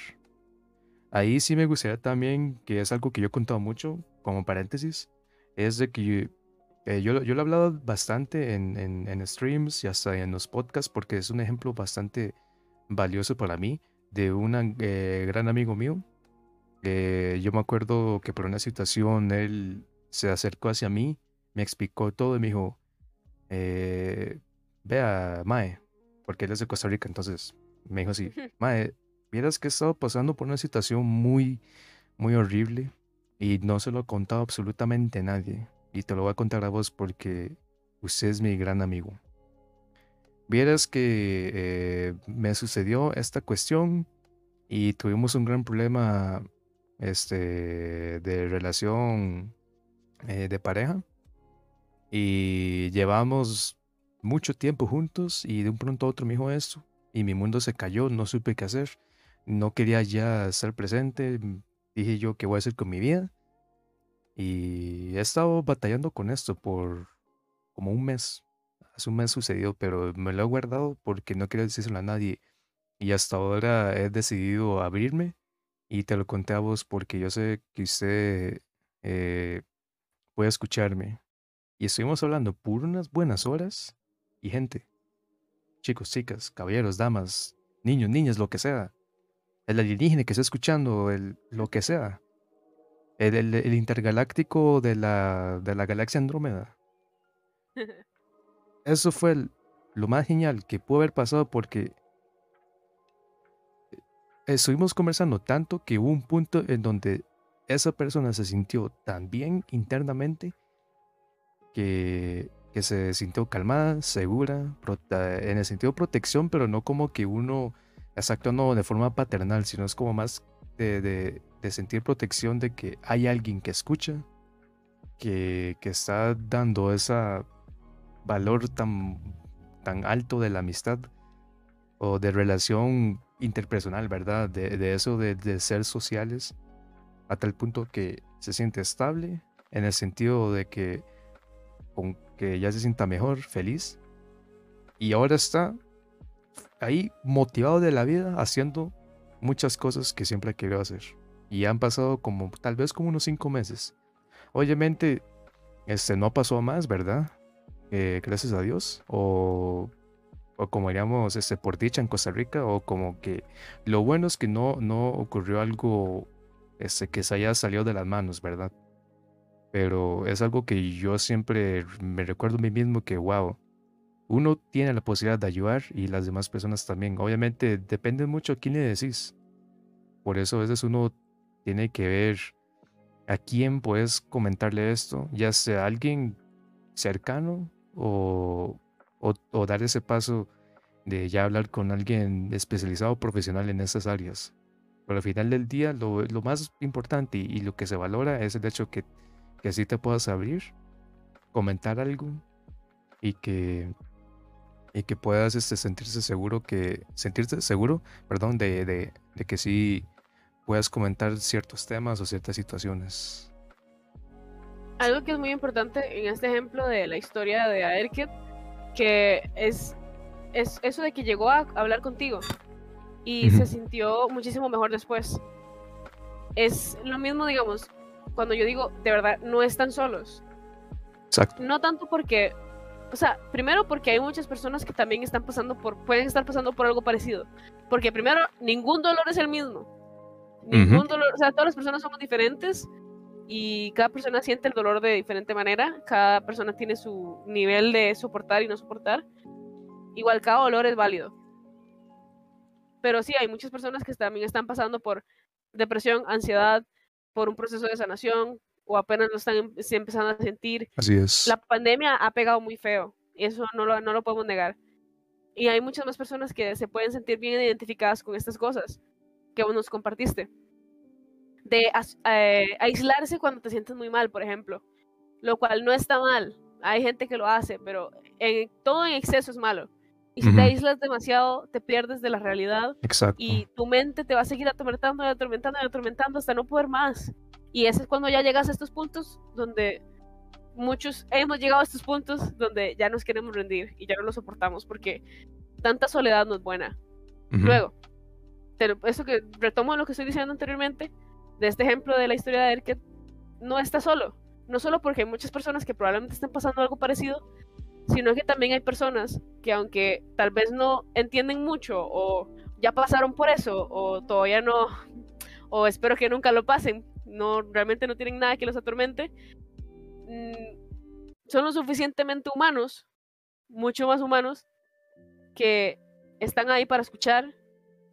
Ahí sí me gustaría también, que es algo que yo he contado mucho, como paréntesis, es de que eh, yo, yo, lo he hablado bastante en, en, streams y hasta en los podcasts porque es un ejemplo bastante valioso para mí de un eh, gran amigo mío. Eh, yo me acuerdo que por una situación él se acercó hacia mí, me explicó todo y me dijo, vea, Mae, porque él es de Costa Rica, entonces me dijo así, Mae, vieras que he estado pasando por una situación muy, muy horrible y no se lo he contado absolutamente a nadie. Y te lo voy a contar a vos porque usted es mi gran amigo. Vieras que eh, me sucedió esta cuestión y tuvimos un gran problema este, de relación eh, de pareja. Y llevamos mucho tiempo juntos y de un pronto a otro me dijo esto. Y mi mundo se cayó, no supe qué hacer. No quería ya estar presente. Dije yo, ¿qué voy a hacer con mi vida? Y he estado batallando con esto por como un mes hace un mes sucedió, pero me lo he guardado porque no quiero decírselo a nadie. Y hasta ahora he decidido abrirme y te lo conté a vos porque yo sé que usted eh, puede escucharme. Y estuvimos hablando por unas buenas horas y gente. Chicos, chicas, caballeros, damas, niños, niñas, lo que sea. El alienígena que está escuchando, el, lo que sea. El, el, intergaláctico de la, de la galaxia Andrómeda. *laughs* Eso fue lo más genial que pudo haber pasado porque estuvimos conversando tanto que hubo un punto en donde esa persona se sintió tan bien internamente que, que se sintió calmada, segura, en el sentido de protección, pero no como que uno está actuando de forma paternal, sino es como más de, de, sentir protección de que hay alguien que escucha, que, que está dando ese valor tan, tan alto de la amistad o de relación interpersonal, ¿verdad? De, de eso de, de, ser sociales a tal punto que se siente estable en el sentido de que, con, que ya se sienta mejor, feliz. Y ahora está ahí motivado de la vida haciendo muchas cosas que siempre querido hacer. Y han pasado como tal vez como unos cinco meses. Obviamente, este no pasó más, ¿verdad? Eh, gracias a Dios. O o como diríamos este, por dicha en Costa Rica, o como que lo bueno es que no, no ocurrió algo este, que se haya salido de las manos, ¿verdad? Pero es algo que yo siempre me recuerdo a mí mismo que, wow, uno tiene la posibilidad de ayudar y las demás personas también. Obviamente depende mucho a quién le decís. Por eso a veces uno tiene que ver a quién puedes comentarle esto, ya sea alguien cercano o o, dar ese paso de ya hablar con alguien especializado profesional en esas áreas. Pero al final del día lo, más importante y, lo que se valora es el hecho que, que así te puedas abrir, comentar algo y que, y que puedas este, sentirse seguro que sentirse seguro, perdón, de, de, de que sí puedas comentar ciertos temas o ciertas situaciones. Algo que es muy importante en este ejemplo de la historia de Aerket que es, es eso de que llegó a hablar contigo y se sintió muchísimo mejor después. Es lo mismo, digamos, cuando yo digo, de verdad, no están solos. Exacto. No tanto porque, o sea, primero porque hay muchas personas que también están pasando por, pueden estar pasando por algo parecido. Porque primero, ningún dolor es el mismo. Ningún dolor, o sea, todas las personas somos diferentes y cada persona siente el dolor de diferente manera, cada persona tiene su nivel de soportar y no soportar. Igual cada dolor es válido. Pero sí, hay muchas personas que también están pasando por depresión, ansiedad, por un proceso de sanación o apenas lo están em, empezando a sentir. Así es. La pandemia ha pegado muy feo, eso no lo, no lo podemos negar. Y hay muchas más personas que se pueden sentir bien identificadas con estas cosas que vos nos compartiste de eh, aislarse cuando te sientes muy mal, por ejemplo, lo cual no está mal. Hay gente que lo hace, pero en, todo en exceso es malo. Y si te aíslas demasiado, te pierdes de la realidad. Exacto. Y tu mente te va a seguir atormentando y atormentando atormentando hasta no poder más. Y ese es cuando ya llegas a estos puntos donde muchos hemos llegado a estos puntos donde ya nos queremos rendir y ya no lo soportamos porque tanta soledad no es buena. Luego, eso que retomo lo que estoy diciendo anteriormente, de este ejemplo de la historia de que no está solo. No solo porque hay muchas personas que probablemente estén pasando algo parecido, sino que también hay personas que aunque tal vez no entienden mucho o ya pasaron por eso o todavía no, o espero que nunca lo pasen, no realmente no tienen nada que los atormente, mm, son lo suficientemente humanos, mucho más humanos, que están ahí para escuchar,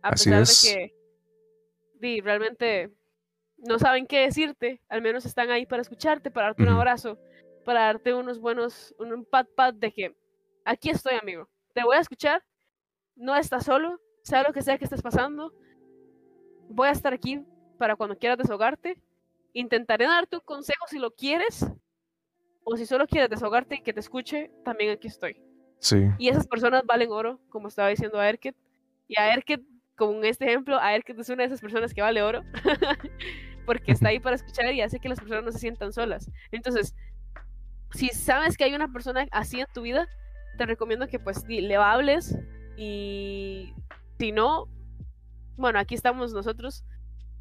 a pesar de que realmente no saben qué decirte, al menos están ahí para escucharte, para darte un abrazo, para darte unos buenos, un pat pat de que aquí estoy, amigo, te voy a escuchar, no estás solo, sea lo que sea que estés pasando, voy a estar aquí para cuando quieras desahogarte, intentaré darte un consejo si lo quieres, o si solo quieres desahogarte y que te escuche, también aquí estoy. Sí. Y esas personas valen oro, como estaba diciendo a Erket, y a Erket como en este ejemplo, a que es una de esas personas que vale oro, *laughs* porque está ahí para escuchar y hace que las personas no se sientan solas. Entonces, si sabes que hay una persona así en tu vida, te recomiendo que pues le hables y si no, bueno, aquí estamos nosotros.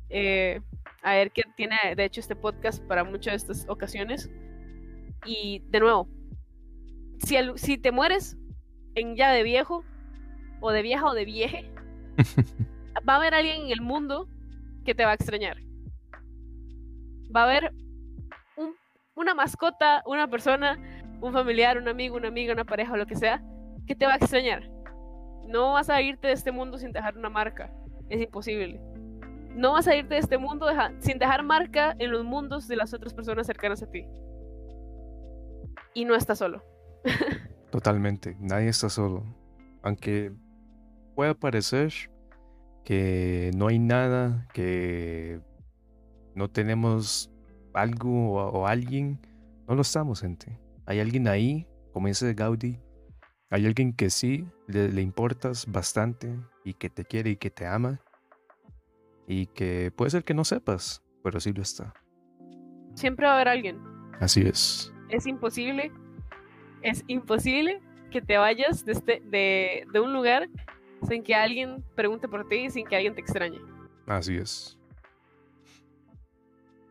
Eh, a ver tiene de hecho este podcast para muchas de estas ocasiones. Y de nuevo, si, si te mueres en ya de viejo, o de vieja o de vieje, va a haber alguien en el mundo que te va a extrañar. Va a haber una mascota, una persona, un familiar, un amigo, una amiga, una pareja lo que sea, ¿qué te va a extrañar? No vas a irte de este mundo sin dejar una marca. Es imposible. No vas a irte de este mundo sin dejar marca en los mundos de las otras personas cercanas a ti. Y no estás solo. *laughs* Totalmente, nadie está solo. Aunque pueda parecer que no hay nada, que no tenemos algo o, alguien, no lo estamos, gente. Hay alguien ahí, como dice Gaudí, hay alguien que sí le, importas bastante y que te quiere y que te ama y que puede ser que no sepas, pero sí lo está. Siempre va a haber alguien. Así es. Es imposible, es imposible que te vayas de, este, de, de un lugar sin que alguien pregunte por ti y sin que alguien te extrañe. Así es.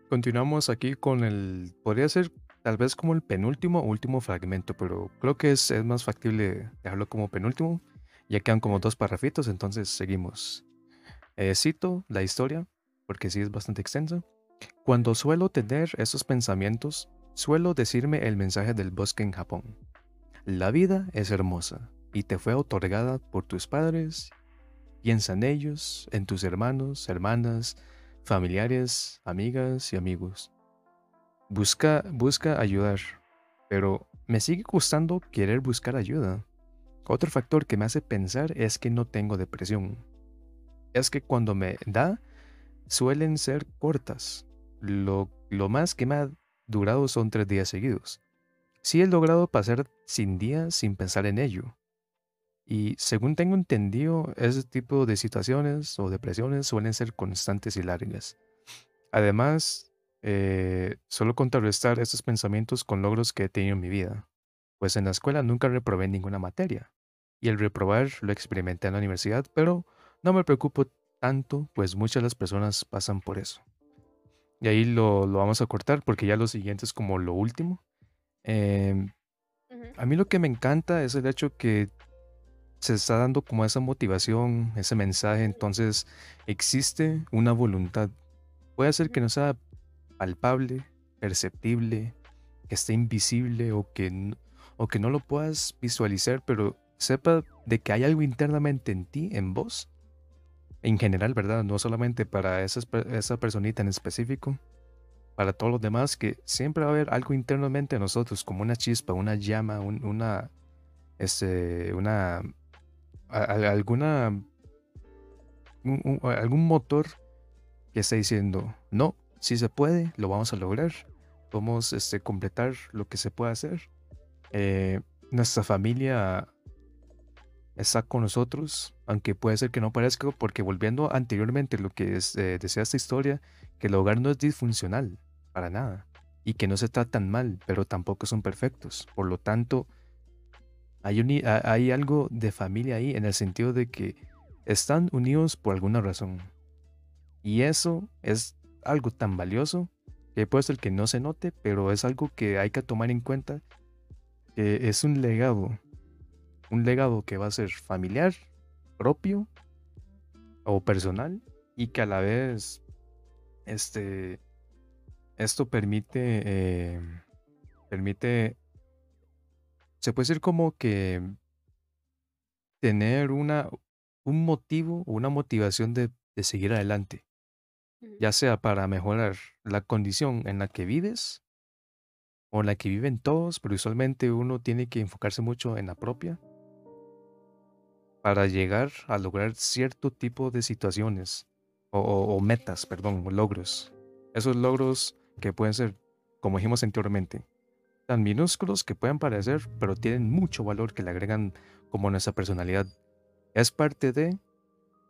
Continuamos aquí con el. Podría ser tal vez como el penúltimo último fragmento, pero creo que es, es más factible dejarlo como penúltimo. Ya quedan como dos parrafitos, entonces seguimos. Eh, cito la historia, porque sí es bastante extensa. Cuando suelo tener esos pensamientos, suelo decirme el mensaje del bosque en Japón. La vida es hermosa y te fue otorgada por tus padres. Piensa en ellos, en tus hermanos, hermanas, familiares, amigas y amigos. Busca, busca ayudar, pero me sigue gustando querer buscar ayuda. Otro factor que me hace pensar es que no tengo depresión. Es que cuando me da, suelen ser cortas. Lo, más que me ha durado son tres días seguidos. Sí he logrado pasar sin días sin pensar en ello. Y según tengo entendido, ese tipo de situaciones o depresiones suelen ser constantes y largas. Además, eh, solo contrarrestar estos pensamientos con logros que he tenido en mi vida. Pues en la escuela nunca reprobé ninguna materia. Y el reprobar lo experimenté en la universidad, pero no me preocupo tanto, pues muchas de las personas pasan por eso. Y ahí lo, vamos a cortar porque ya lo siguiente es como lo último. Em, a mí lo que me encanta es el hecho que se está dando como esa motivación, ese mensaje, entonces existe una voluntad. Puede ser que no sea palpable, perceptible, que esté invisible o que, o que no lo puedas visualizar, pero sepa de que hay algo internamente en ti, en vos, en general, ¿verdad? No solamente para esa, esa personita en específico, para todos los demás, que siempre va a haber algo internamente en nosotros, como una chispa, una llama, una, este, una alguna algún motor que esté diciendo, no, si se puede, lo vamos a lograr, vamos a este, completar lo que se puede hacer. Eh, nuestra familia está con nosotros, aunque puede ser que no parezca, porque volviendo anteriormente lo que es, eh, decía esta historia, que el hogar no es disfuncional para nada y que no se tratan mal, pero tampoco son perfectos. Por lo tanto, hay, algo de familia ahí en el sentido de que están unidos por alguna razón. Y eso es algo tan valioso que puede ser que no se note, pero es algo que hay que tomar en cuenta que es un legado. Un legado que va a ser familiar, propio o personal y que a la vez este, esto permite, eh, permite se puede decir como que tener una, un motivo o una motivación de, seguir adelante, ya sea para mejorar la condición en la que vives o en la que viven todos, pero usualmente uno tiene que enfocarse mucho en la propia para llegar a lograr cierto tipo de situaciones o, o metas, perdón, logros. Esos logros que pueden ser, como dijimos anteriormente, tan minúsculos que pueden parecer, pero tienen mucho valor que le agregan como nuestra personalidad. Es parte de,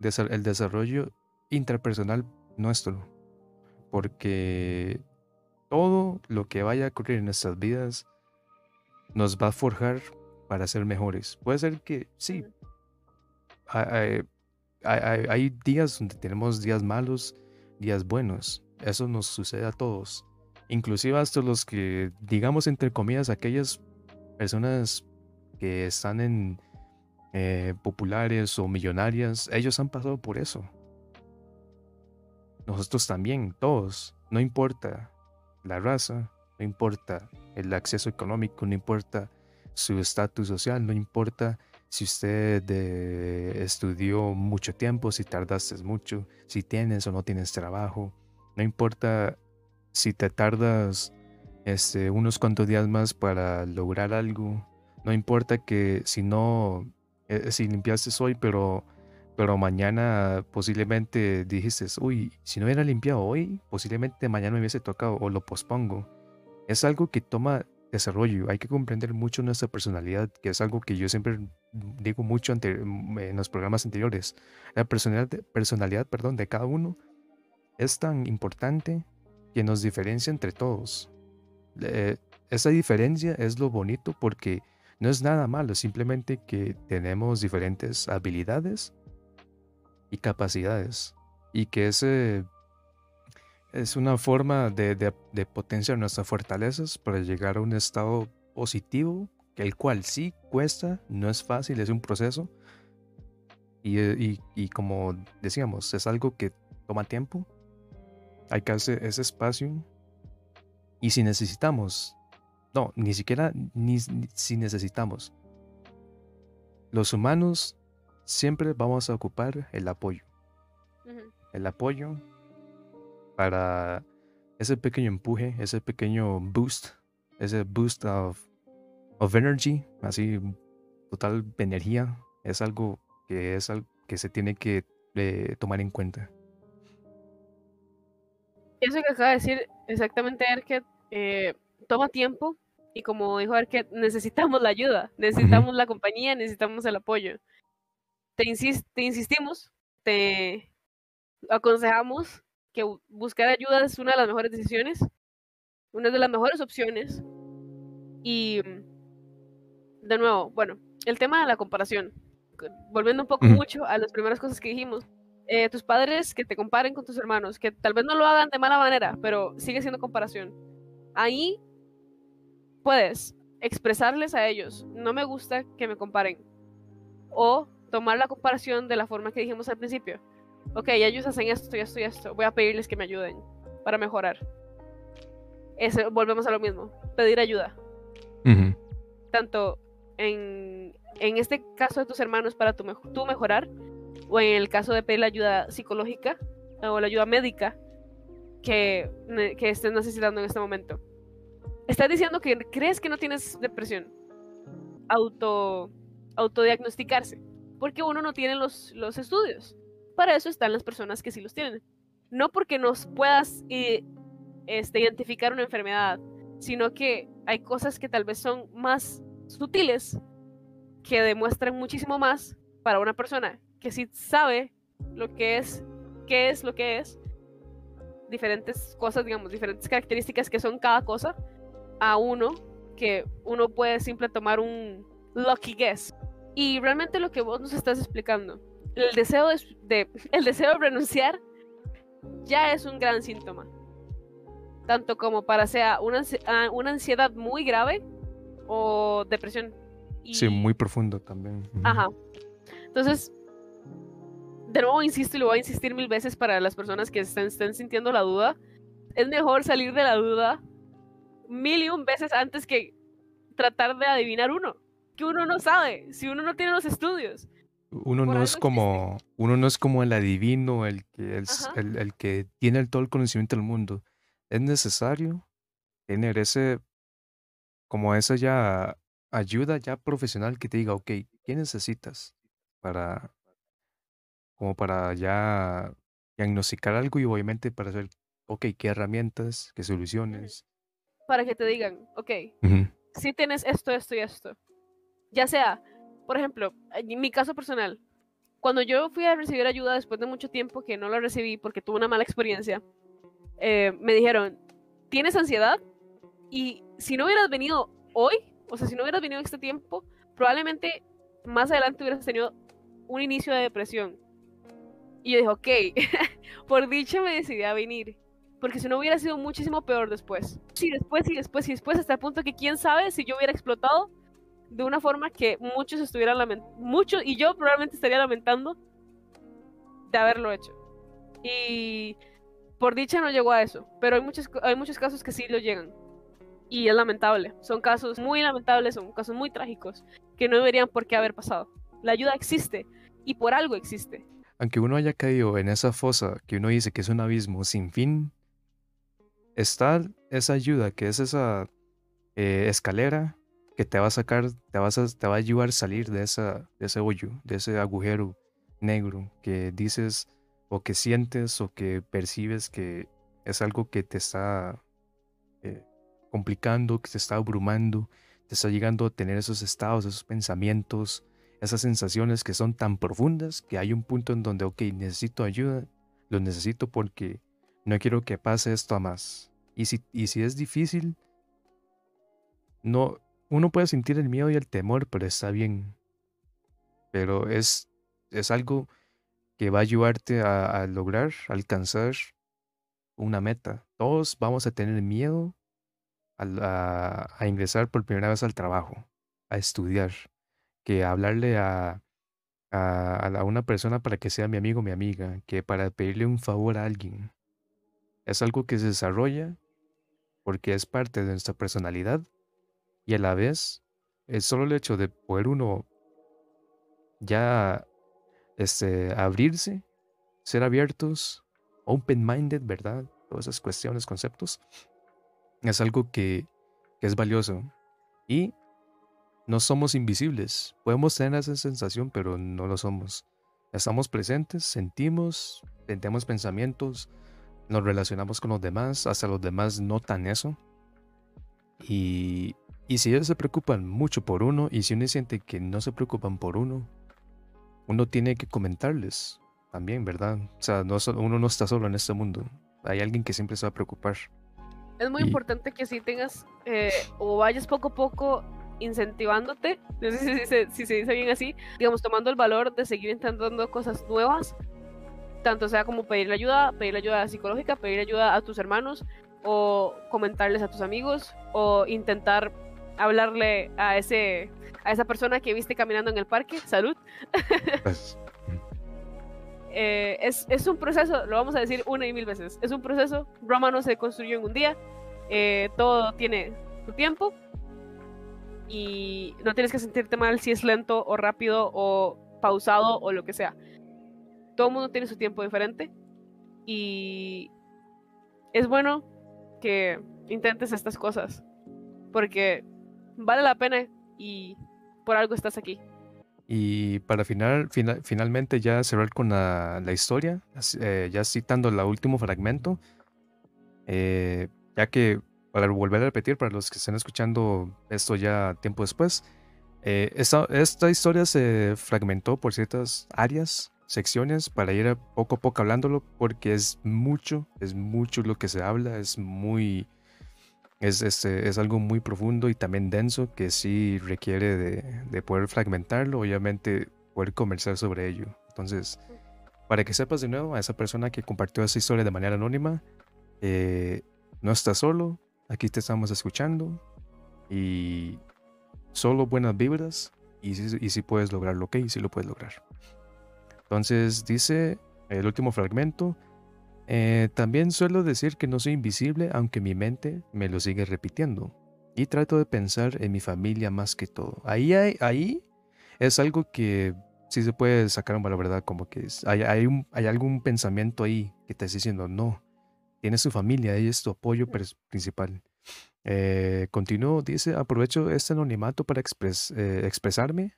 el desarrollo intrapersonal nuestro, porque todo lo que vaya a ocurrir en nuestras vidas nos va a forjar para ser mejores. Puede ser que sí, hay, hay días donde tenemos días malos, días buenos. Eso nos sucede a todos inclusive hasta los que, digamos entre comillas, aquellas personas que están en eh, populares o millonarias, ellos han pasado por eso. Nosotros también, todos, no importa la raza, no importa el acceso económico, no importa su estatus social, no importa si usted eh, estudió mucho tiempo, si tardaste mucho, si tienes o no tienes trabajo. No importa si te tardas este, unos cuantos días más para lograr algo. No importa que si no, eh, si limpiaste hoy, pero, pero mañana posiblemente dijiste, uy, si no hubiera limpiado hoy, posiblemente mañana me hubiese tocado o lo pospongo. Es algo que toma desarrollo. Hay que comprender mucho nuestra personalidad, que es algo que yo siempre digo mucho en los programas anteriores. La personalidad, personalidad perdón, de cada uno es tan importante que nos diferencia entre todos. esa diferencia es lo bonito porque no es nada malo, simplemente que tenemos diferentes habilidades y capacidades y que ese es una forma de, potenciar nuestras fortalezas para llegar a un estado positivo, el cual sí cuesta, no es fácil, es un proceso. Y, y como decíamos, es algo que toma tiempo. Hay que hacer ese espacio. Y si necesitamos, no, ni siquiera ni, si necesitamos. Los humanos siempre vamos a ocupar el apoyo. El apoyo para ese pequeño empuje, ese pequeño boost, ese boost of, of energy, así total energía, es algo que es algo que se tiene que eh, tomar en cuenta. Eso que acaba de decir exactamente Erket, eh, toma tiempo y como dijo Erket, necesitamos la ayuda, necesitamos la compañía, necesitamos el apoyo. Te, te insistimos, te aconsejamos que buscar ayuda es una de las mejores decisiones, una de las mejores opciones. Y de nuevo, bueno, el tema de la comparación, volviendo un poco mucho a las primeras cosas que dijimos, eh, tus padres que te comparen con tus hermanos, que tal vez no lo hagan de mala manera, pero sigue siendo comparación. Ahí puedes expresarles a ellos, no me gusta que me comparen. O tomar la comparación de la forma que dijimos al principio ok, ellos hacen esto y esto y esto, voy a pedirles que me ayuden para mejorar. Ese, volvemos a lo mismo, pedir ayuda. Tanto en, en, este caso de tus hermanos para tu, tu mejorar, o en el caso de pedir la ayuda psicológica o la ayuda médica que, que estés necesitando en este momento. Estás diciendo que crees que no tienes depresión. Auto, autodiagnosticarse. Porque uno no tiene los, los estudios. Para eso están las personas que sí los tienen. No porque nos puedas eh, este, identificar una enfermedad, sino que hay cosas que tal vez son más sutiles, que demuestran muchísimo más para una persona que sí sabe lo que es, qué es lo que es, diferentes cosas, digamos, diferentes características que son cada cosa, a uno que uno puede simple tomar un lucky guess. Y realmente lo que vos nos estás explicando el deseo de, *laughs* el deseo de renunciar ya es un gran síntoma. Tanto como para sea una, ah, una ansiedad muy grave o depresión. Sí, muy profundo también. Ajá. Entonces, de nuevo insisto y lo voy a insistir mil veces para las personas que estén, estén sintiendo la duda. Es mejor salir de la duda mil y un veces antes que tratar de adivinar uno. Que uno no sabe, si uno no tiene los estudios. Uno no es como, uno no es como el adivino, el que, el, el, que tiene todo el conocimiento del mundo. Es necesario tener ese, como esa ya ayuda ya profesional que te diga, ok, ¿qué necesitas para, como para ya diagnosticar algo y obviamente para saber, ok, qué herramientas, qué soluciones. Para que te digan, ok, si tienes esto, esto y esto. Ya sea por ejemplo, en mi caso personal, cuando yo fui a recibir ayuda después de mucho tiempo que no la recibí porque tuve una mala experiencia, eh, me dijeron, ¿tienes ansiedad? Y si no hubieras venido hoy, o sea, si no hubieras venido en este tiempo, probablemente más adelante hubieras tenido un inicio de depresión. Y yo dije, ok, *laughs* por dicha me decidí a venir. Porque si no hubiera sido muchísimo peor después. Sí, después y después y después, hasta el punto que quién sabe si yo hubiera explotado de una forma que muchos estuvieran lamentando, muchos, y yo probablemente estaría lamentando de haberlo hecho. Y por dicha no llegó a eso, pero hay muchos, hay muchos casos que sí lo llegan. Y es lamentable, son casos muy lamentables, son casos muy trágicos. que no deberían por qué haber pasado. La ayuda existe y por algo existe. Aunque uno haya caído en esa fosa que uno dice que es un abismo sin fin, está esa ayuda, que es esa eh, escalera que te va a sacar, te, vas a, va a ayudar a salir de, esa, de ese hoyo, de ese agujero negro que dices o que sientes o que percibes que es algo que te está eh, complicando, que te está abrumando, te está llegando a tener esos estados, esos pensamientos, esas sensaciones que son tan profundas que hay un punto en donde, ok, necesito ayuda, lo necesito porque no quiero que pase esto a más. Y si, y si es difícil, no, uno puede sentir el miedo y el temor, pero está bien. Pero es, es algo que va a ayudarte a, lograr, alcanzar una meta. Todos vamos a tener miedo a, a, ingresar por primera vez al trabajo, a estudiar, que hablarle a, a, una persona para que sea mi amigo o mi amiga, que para pedirle un favor a alguien. Es algo que se desarrolla porque es parte de nuestra personalidad y a la vez es solo el hecho de poder uno ya este, abrirse, ser abiertos, open-minded, ¿verdad? Todas esas cuestiones, conceptos, es algo que, que es valioso. Y no somos invisibles. Podemos tener esa sensación, pero no lo somos. Estamos presentes, sentimos, tenemos pensamientos, nos relacionamos con los demás, hasta los demás notan eso. Y, y si ellos se preocupan mucho por uno, y si uno siente que no se preocupan por uno, uno tiene que comentarles también, ¿verdad? O sea, no, uno no está solo en este mundo. Hay alguien que siempre se va a preocupar. Es muy importante que si tengas eh, o vayas poco a poco incentivándote, no sé si se, si se dice bien así, digamos, tomando el valor de seguir intentando cosas nuevas, tanto sea como pedir ayuda, pedir ayuda psicológica, pedir ayuda a tus hermanos, o comentarles a tus amigos, o intentar hablarle a ese a esa persona que viste caminando en el parque, salud. Pues, *laughs* eh, es, es, un proceso, lo vamos a decir una y mil veces, es un proceso, Roma no se construyó en un día, eh, todo tiene su tiempo y no tienes que sentirte mal si es lento o rápido o pausado o lo que sea. Todo mundo tiene su tiempo diferente y es bueno que intentes estas cosas porque vale la pena y por algo estás aquí. Y para final, finalmente ya cerrar con la, historia, eh, ya citando el último fragmento, eh, ya que para volver a repetir, para los que estén escuchando esto ya tiempo después, eh, esta, esta, historia se fragmentó por ciertas áreas, secciones, para ir poco a poco hablándolo, porque es mucho, es mucho lo que se habla, es muy, es, este, es algo muy profundo y también denso que sí requiere de, de poder fragmentarlo, obviamente poder conversar sobre ello. Entonces, para que sepas de nuevo, a esa persona que compartió esa historia de manera anónima, eh, no está solo, Aquí te estamos escuchando y solo buenas vibras y si, y puedes lograrlo, ok, si lo puedes lograr. Entonces dice el último fragmento, eh, también suelo decir que no soy invisible aunque mi mente me lo sigue repitiendo y trato de pensar en mi familia más que todo. Ahí, hay, ahí es algo que sí se puede sacar la ¿verdad? Como que hay, hay, un, hay algún pensamiento ahí que te está diciendo, no, tiene su familia, ella es tu apoyo principal. Eh, continúo, dice, aprovecho este anonimato para eh, expresarme,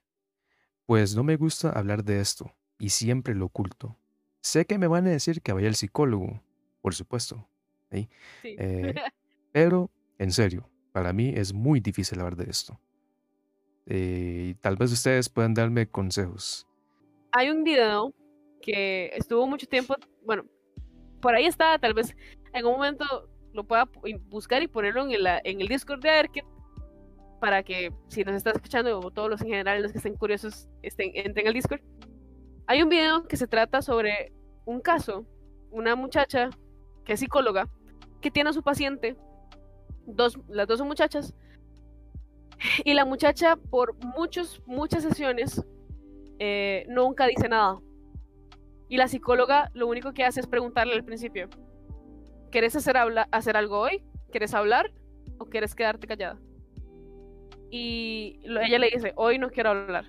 pues no me gusta hablar de esto y siempre lo oculto. Sé que me van a decir que vaya al psicólogo, por supuesto, eh, *laughs* pero en serio, para mí es muy difícil hablar de esto. y tal vez ustedes puedan darme consejos. Hay un video que estuvo mucho tiempo, bueno, por ahí está, tal vez en un momento lo pueda buscar y ponerlo en el, en el Discord de Arket para que si nos está escuchando o todos los en general los que estén curiosos estén, entren al Discord. Hay un video que se trata sobre un caso, una muchacha que es psicóloga, que tiene a su paciente, dos, las dos son muchachas, y la muchacha por muchos, muchas sesiones eh, nunca dice nada. Y la psicóloga lo único que hace es preguntarle al principio, ¿quieres hacer, hacer algo hoy? ¿Quieres hablar o quieres quedarte callada? y ella le dice, hoy no quiero hablar.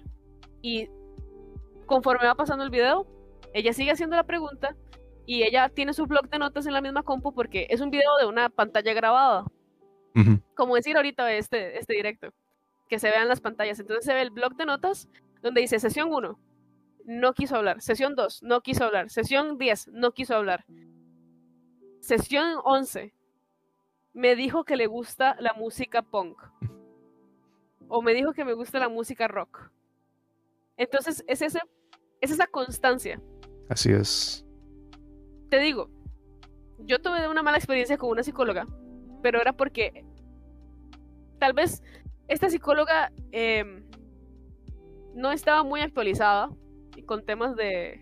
Y conforme va pasando el video, ella sigue haciendo la pregunta y ella tiene su blog de notas en la misma compu porque es un video de una pantalla grabada. Como decir ahorita este, este directo, que se vean las pantallas. Entonces se ve el blog de notas donde dice sesión 1, no quiso hablar. Sesión 2, no quiso hablar. Sesión 10, no quiso hablar. Sesión 11, me dijo que le gusta la música punk. O me dijo que me gusta la música rock. Entonces, es, ese, es esa constancia. Así es. Te digo, yo tuve una mala experiencia con una psicóloga, pero era porque tal vez esta psicóloga em, no estaba muy actualizada con temas de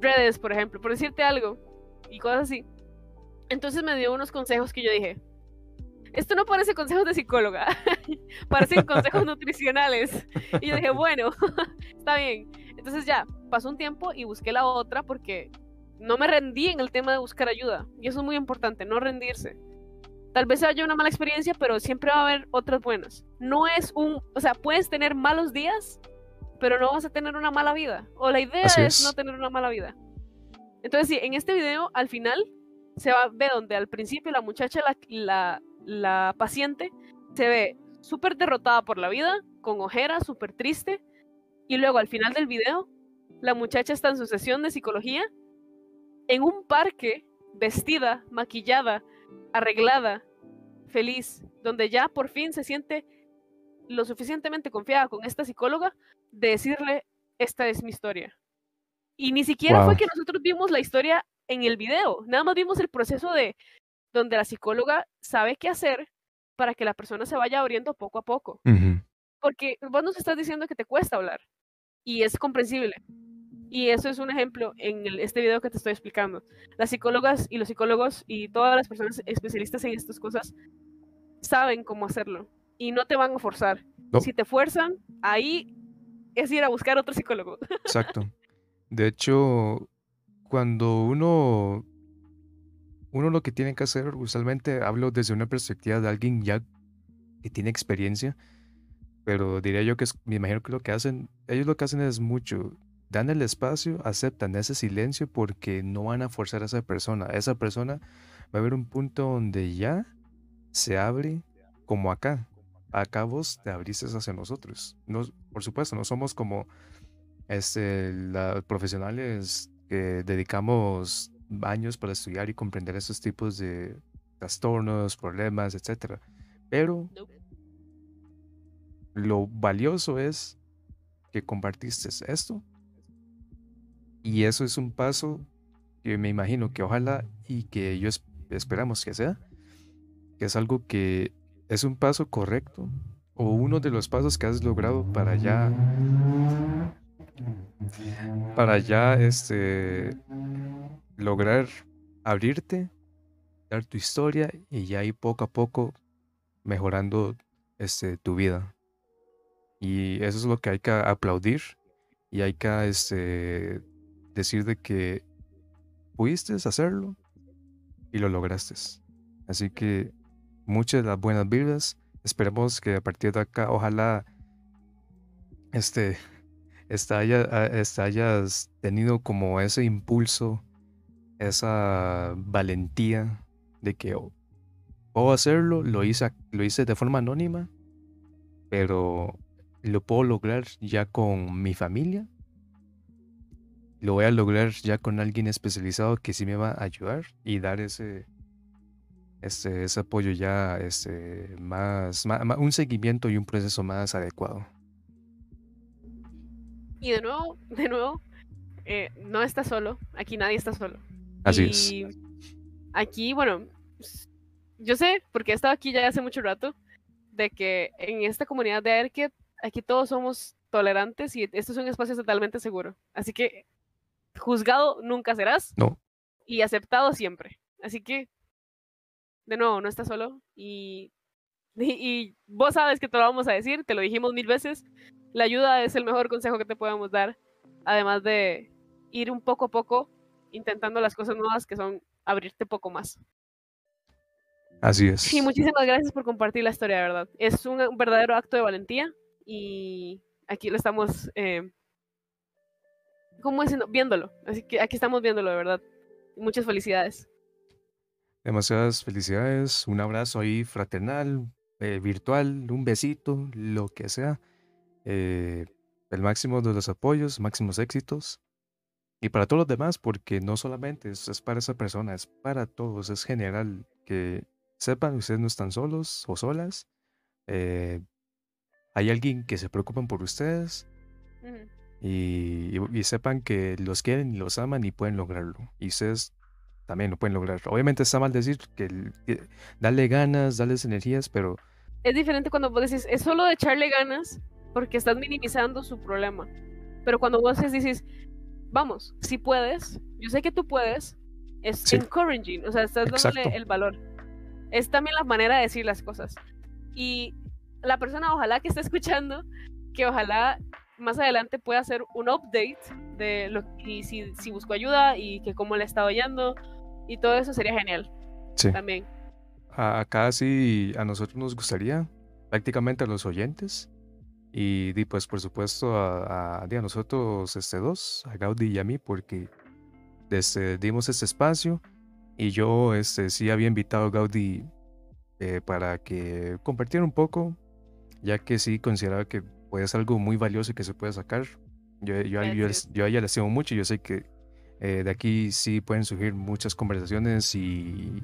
redes, por ejemplo, por decirte algo, y cosas así. Entonces me dio unos consejos que yo dije, esto no parece consejos de psicóloga, *laughs* parecen consejos *laughs* nutricionales. Y yo dije, bueno, *laughs* está bien. Entonces ya, pasó un tiempo y busqué la otra porque no me rendí en el tema de buscar ayuda. Y eso es muy importante, no rendirse. Tal vez haya una mala experiencia, pero siempre va a haber otras buenas. No es un, o sea, puedes tener malos días, pero no vas a tener una mala vida. O la idea es, no tener una mala vida. Entonces, sí, en este video, al final, se va a ver donde al principio la muchacha, la, la, la paciente, se ve súper derrotada por la vida, con ojeras, súper triste. Y luego, al final del video, la muchacha está en su sesión de psicología, en un parque, vestida, maquillada, arreglada, feliz, donde ya por fin se siente lo suficientemente confiada con esta psicóloga de decirle, esta es mi historia. Y ni siquiera fue que nosotros vimos la historia en el video, nada más vimos el proceso de donde la psicóloga sabe qué hacer para que la persona se vaya abriendo poco a poco. Porque vos nos estás diciendo que te cuesta hablar y es comprensible. Y eso es un ejemplo en este video que te estoy explicando. Las psicólogas y los psicólogos y todas las personas especialistas en estas cosas saben cómo hacerlo y no te van a forzar. Si te fuerzan, ahí es ir a buscar otro psicólogo. *laughs* Exacto. De hecho, cuando uno uno lo que tiene que hacer, usualmente hablo desde una perspectiva de alguien ya que tiene experiencia, pero diría yo que es, me imagino que lo que hacen, ellos lo que hacen es mucho, dan el espacio, aceptan ese silencio porque no van a forzar a esa persona. Esa persona va a haber un punto donde ya se abre como acá. Acá vos te abriste hacia nosotros. No, por supuesto, no somos como este, los profesionales que dedicamos años para estudiar y comprender esos tipos de trastornos, problemas, etc. Pero lo valioso es que compartiste esto y eso es un paso que me imagino que ojalá y que ellos esperamos que sea, que es algo que es un paso correcto o uno de los pasos que has logrado para ya para ya este lograr abrirte, dar tu historia y ya ir poco a poco mejorando este, tu vida. Y eso es lo que hay que aplaudir y hay que este, decir de que pudiste hacerlo y lo lograste. Así que muchas de las buenas vidas. Esperemos que a partir de acá, ojalá este, *laughs* hayas tenido como ese impulso esa valentía de que oh, puedo hacerlo, lo hice, lo hice de forma anónima, pero lo puedo lograr ya con mi familia. Lo voy a lograr ya con alguien especializado que sí me va a ayudar y dar ese, ese, ese apoyo ya este, más, un seguimiento y un proceso más adecuado. Y de nuevo, *laughs* de nuevo, eh, no estás solo, aquí nadie está solo. Así y Aquí, bueno, yo sé, porque he estado aquí ya hace mucho rato, de que en esta comunidad de AirKit, aquí todos somos tolerantes y esto es un espacio totalmente seguro. Así que juzgado nunca serás. No. Y aceptado siempre. Así que, de nuevo, no estás solo. Y, y, *laughs* y, vos sabes que te lo vamos a decir, te lo dijimos mil veces. La ayuda es el mejor consejo que te podemos dar. Además de ir un poco a poco intentando las cosas nuevas que son abrirte poco más. Así es. Y muchísimas gracias por compartir la historia, de verdad. Es un, un verdadero acto de valentía y aquí lo estamos, eh, ¿cómo diciendo? Viéndolo. Así que aquí estamos viéndolo, de verdad. Muchas felicidades. Demasiadas felicidades, un abrazo ahí fraternal, eh, virtual, un besito, lo que sea. Eh, el máximo de los apoyos, máximos éxitos. Y para todos los demás, porque no solamente es, es para esa persona, es para todos, es general. Que sepan, ustedes no están solos o solas. Eh, hay alguien que se preocupan por ustedes y- y sepan que los quieren y los aman y pueden lograrlo. Y ustedes también lo pueden lograr. Obviamente está mal decir que, que darle ganas, darles energías, pero Es diferente cuando vos decís, es solo de echarle ganas porque estás minimizando su problema. Pero cuando vos dices, vamos, si puedes, yo sé que tú puedes, es Sí. encouraging, o sea, estás dándole Exacto. el valor. Es también la manera de decir las cosas. Y la persona, ojalá que esté escuchando, que ojalá más adelante pueda hacer un update de lo y si, si buscó ayuda y que cómo le estaba yendo y todo eso sería genial sí. también. Acá sí a nosotros nos gustaría, prácticamente a los oyentes, y, pues por supuesto a, a, a nosotros este dos, a Gaudí y a mí, porque desde, dimos este espacio y yo este, sí había invitado a Gaudí eh, para que compartiera un poco, ya que sí consideraba que puede ser algo muy valioso y que se puede sacar. Yo, yo, yo, Gracias. yo a ella le estimo mucho y yo sé que eh, de aquí sí pueden surgir muchas conversaciones y,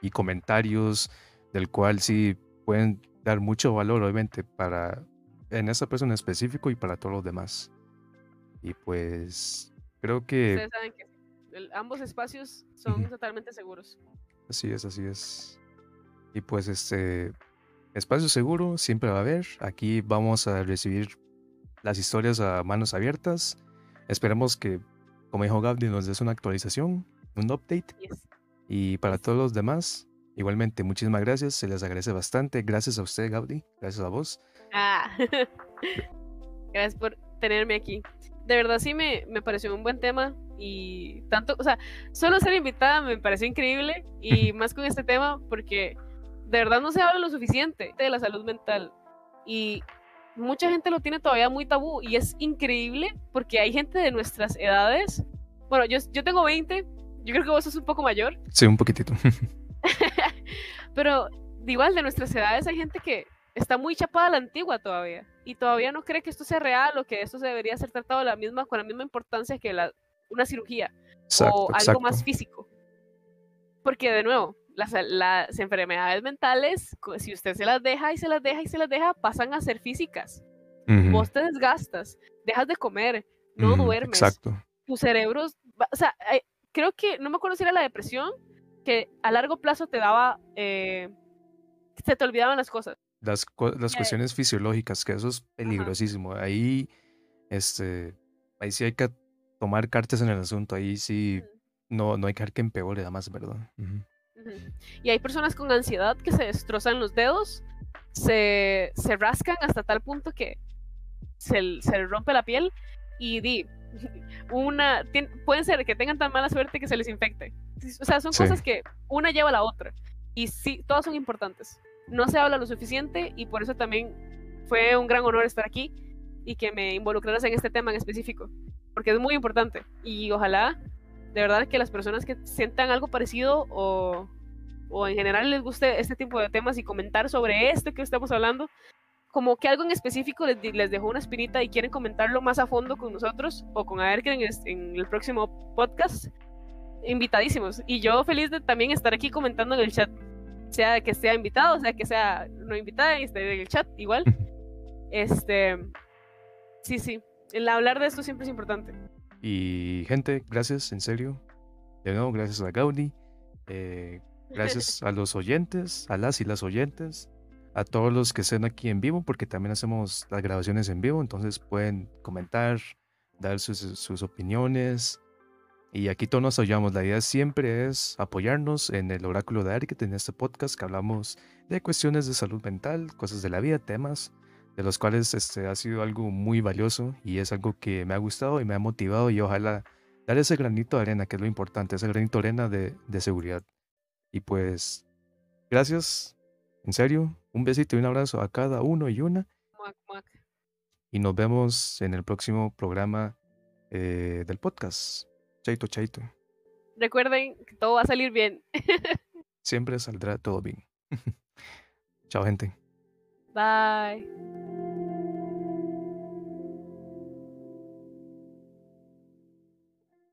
y comentarios del cual sí pueden dar mucho valor, obviamente, para en esa persona en específico y para todos los demás. Y pues creo que Ustedes saben que el- ambos espacios son totalmente seguros. así es, así es. Y pues este espacio seguro siempre va a haber. Aquí vamos a recibir las historias a manos abiertas. Esperemos que, como dijo Gabdi, nos des una actualización, un update. Yes. Y para todos los demás, igualmente, muchísimas gracias. Se les agradece bastante. Gracias a usted, Gaudi. Gracias a vos. Ah. *laughs* Gracias por tenerme aquí. De verdad sí me, me pareció un buen tema y tanto, o sea, solo ser invitada me pareció increíble y *laughs* más con este tema porque de verdad no se habla lo suficiente de la salud mental y mucha gente lo tiene todavía muy tabú y es increíble porque hay gente de nuestras edades, bueno, yo, yo tengo 20, yo creo que vos sos un poco mayor, *laughs* Sí, un poquitito. *laughs* pero de igual de nuestras edades hay gente que está muy chapada a la antigua todavía y todavía no cree que esto sea real o que esto se debería ser tratado de la misma, con la misma importancia que la, una cirugía Exacto, o algo exacto. más físico. Porque de nuevo, las, las enfermedades mentales, si usted se las deja y se las deja y se las deja, pasan a ser físicas. Vos te desgastas, dejas de comer, no ujú, duermes, Exacto. tu cerebro, o sea, eh, creo que, no me acuerdo si era la depresión, que a largo plazo te daba, eh, se te olvidaban las cosas. Las, las cuestiones fisiológicas, que eso es peligrosísimo. Ahí, este, ahí sí hay que tomar cartas en el asunto. Ahí sí no, no hay que dejar que empeore, nada más, ¿verdad? Ujú. Y hay personas con ansiedad que se destrozan los dedos, se, se rascan hasta tal punto que se, se les rompe la piel y di, *laughs* una, tien- pueden ser que tengan tan mala suerte que se les infecte. O sea, son Sí. cosas que una lleva a la otra. Y sí, todas son importantes. No se habla lo suficiente y por eso también fue un gran honor estar aquí y que me involucraras en este tema en específico. Porque es muy importante. Y ojalá, de verdad, que las personas que sientan algo parecido o, o en general les guste este tipo de temas y comentar sobre esto que estamos hablando, como que algo en específico les, les dejó una espinita y quieren comentarlo más a fondo con nosotros o con Aerker en, en el próximo podcast, invitadísimos. Y yo feliz de también estar aquí comentando en el chat, sea que sea invitado, sea que sea no invitada esté en el chat igual. Este, sí, sí, el hablar de esto siempre es importante. Y gente, gracias, en serio. De nuevo, gracias a Gaudi. eh, gracias a los oyentes, a las y las oyentes, a todos los que estén aquí en vivo, porque también hacemos las grabaciones en vivo, entonces pueden comentar, dar sus, opiniones. Y aquí todos nos apoyamos. La idea siempre es apoyarnos en el oráculo de Arquet, en este podcast que hablamos de cuestiones de salud mental, cosas de la vida, temas de los cuales este, ha sido algo muy valioso y es algo que me ha gustado y me ha motivado y ojalá dar ese granito de arena, que es lo importante, ese granito de arena de, de seguridad. Y pues Gracias, en serio, un besito y un abrazo a cada uno y una. Muac, muac. Y nos vemos en el próximo programa eh, del podcast. Chaito, chaito. Recuerden que todo va a salir bien. *laughs* Siempre saldrá todo bien. *laughs* Chao, gente. Bye.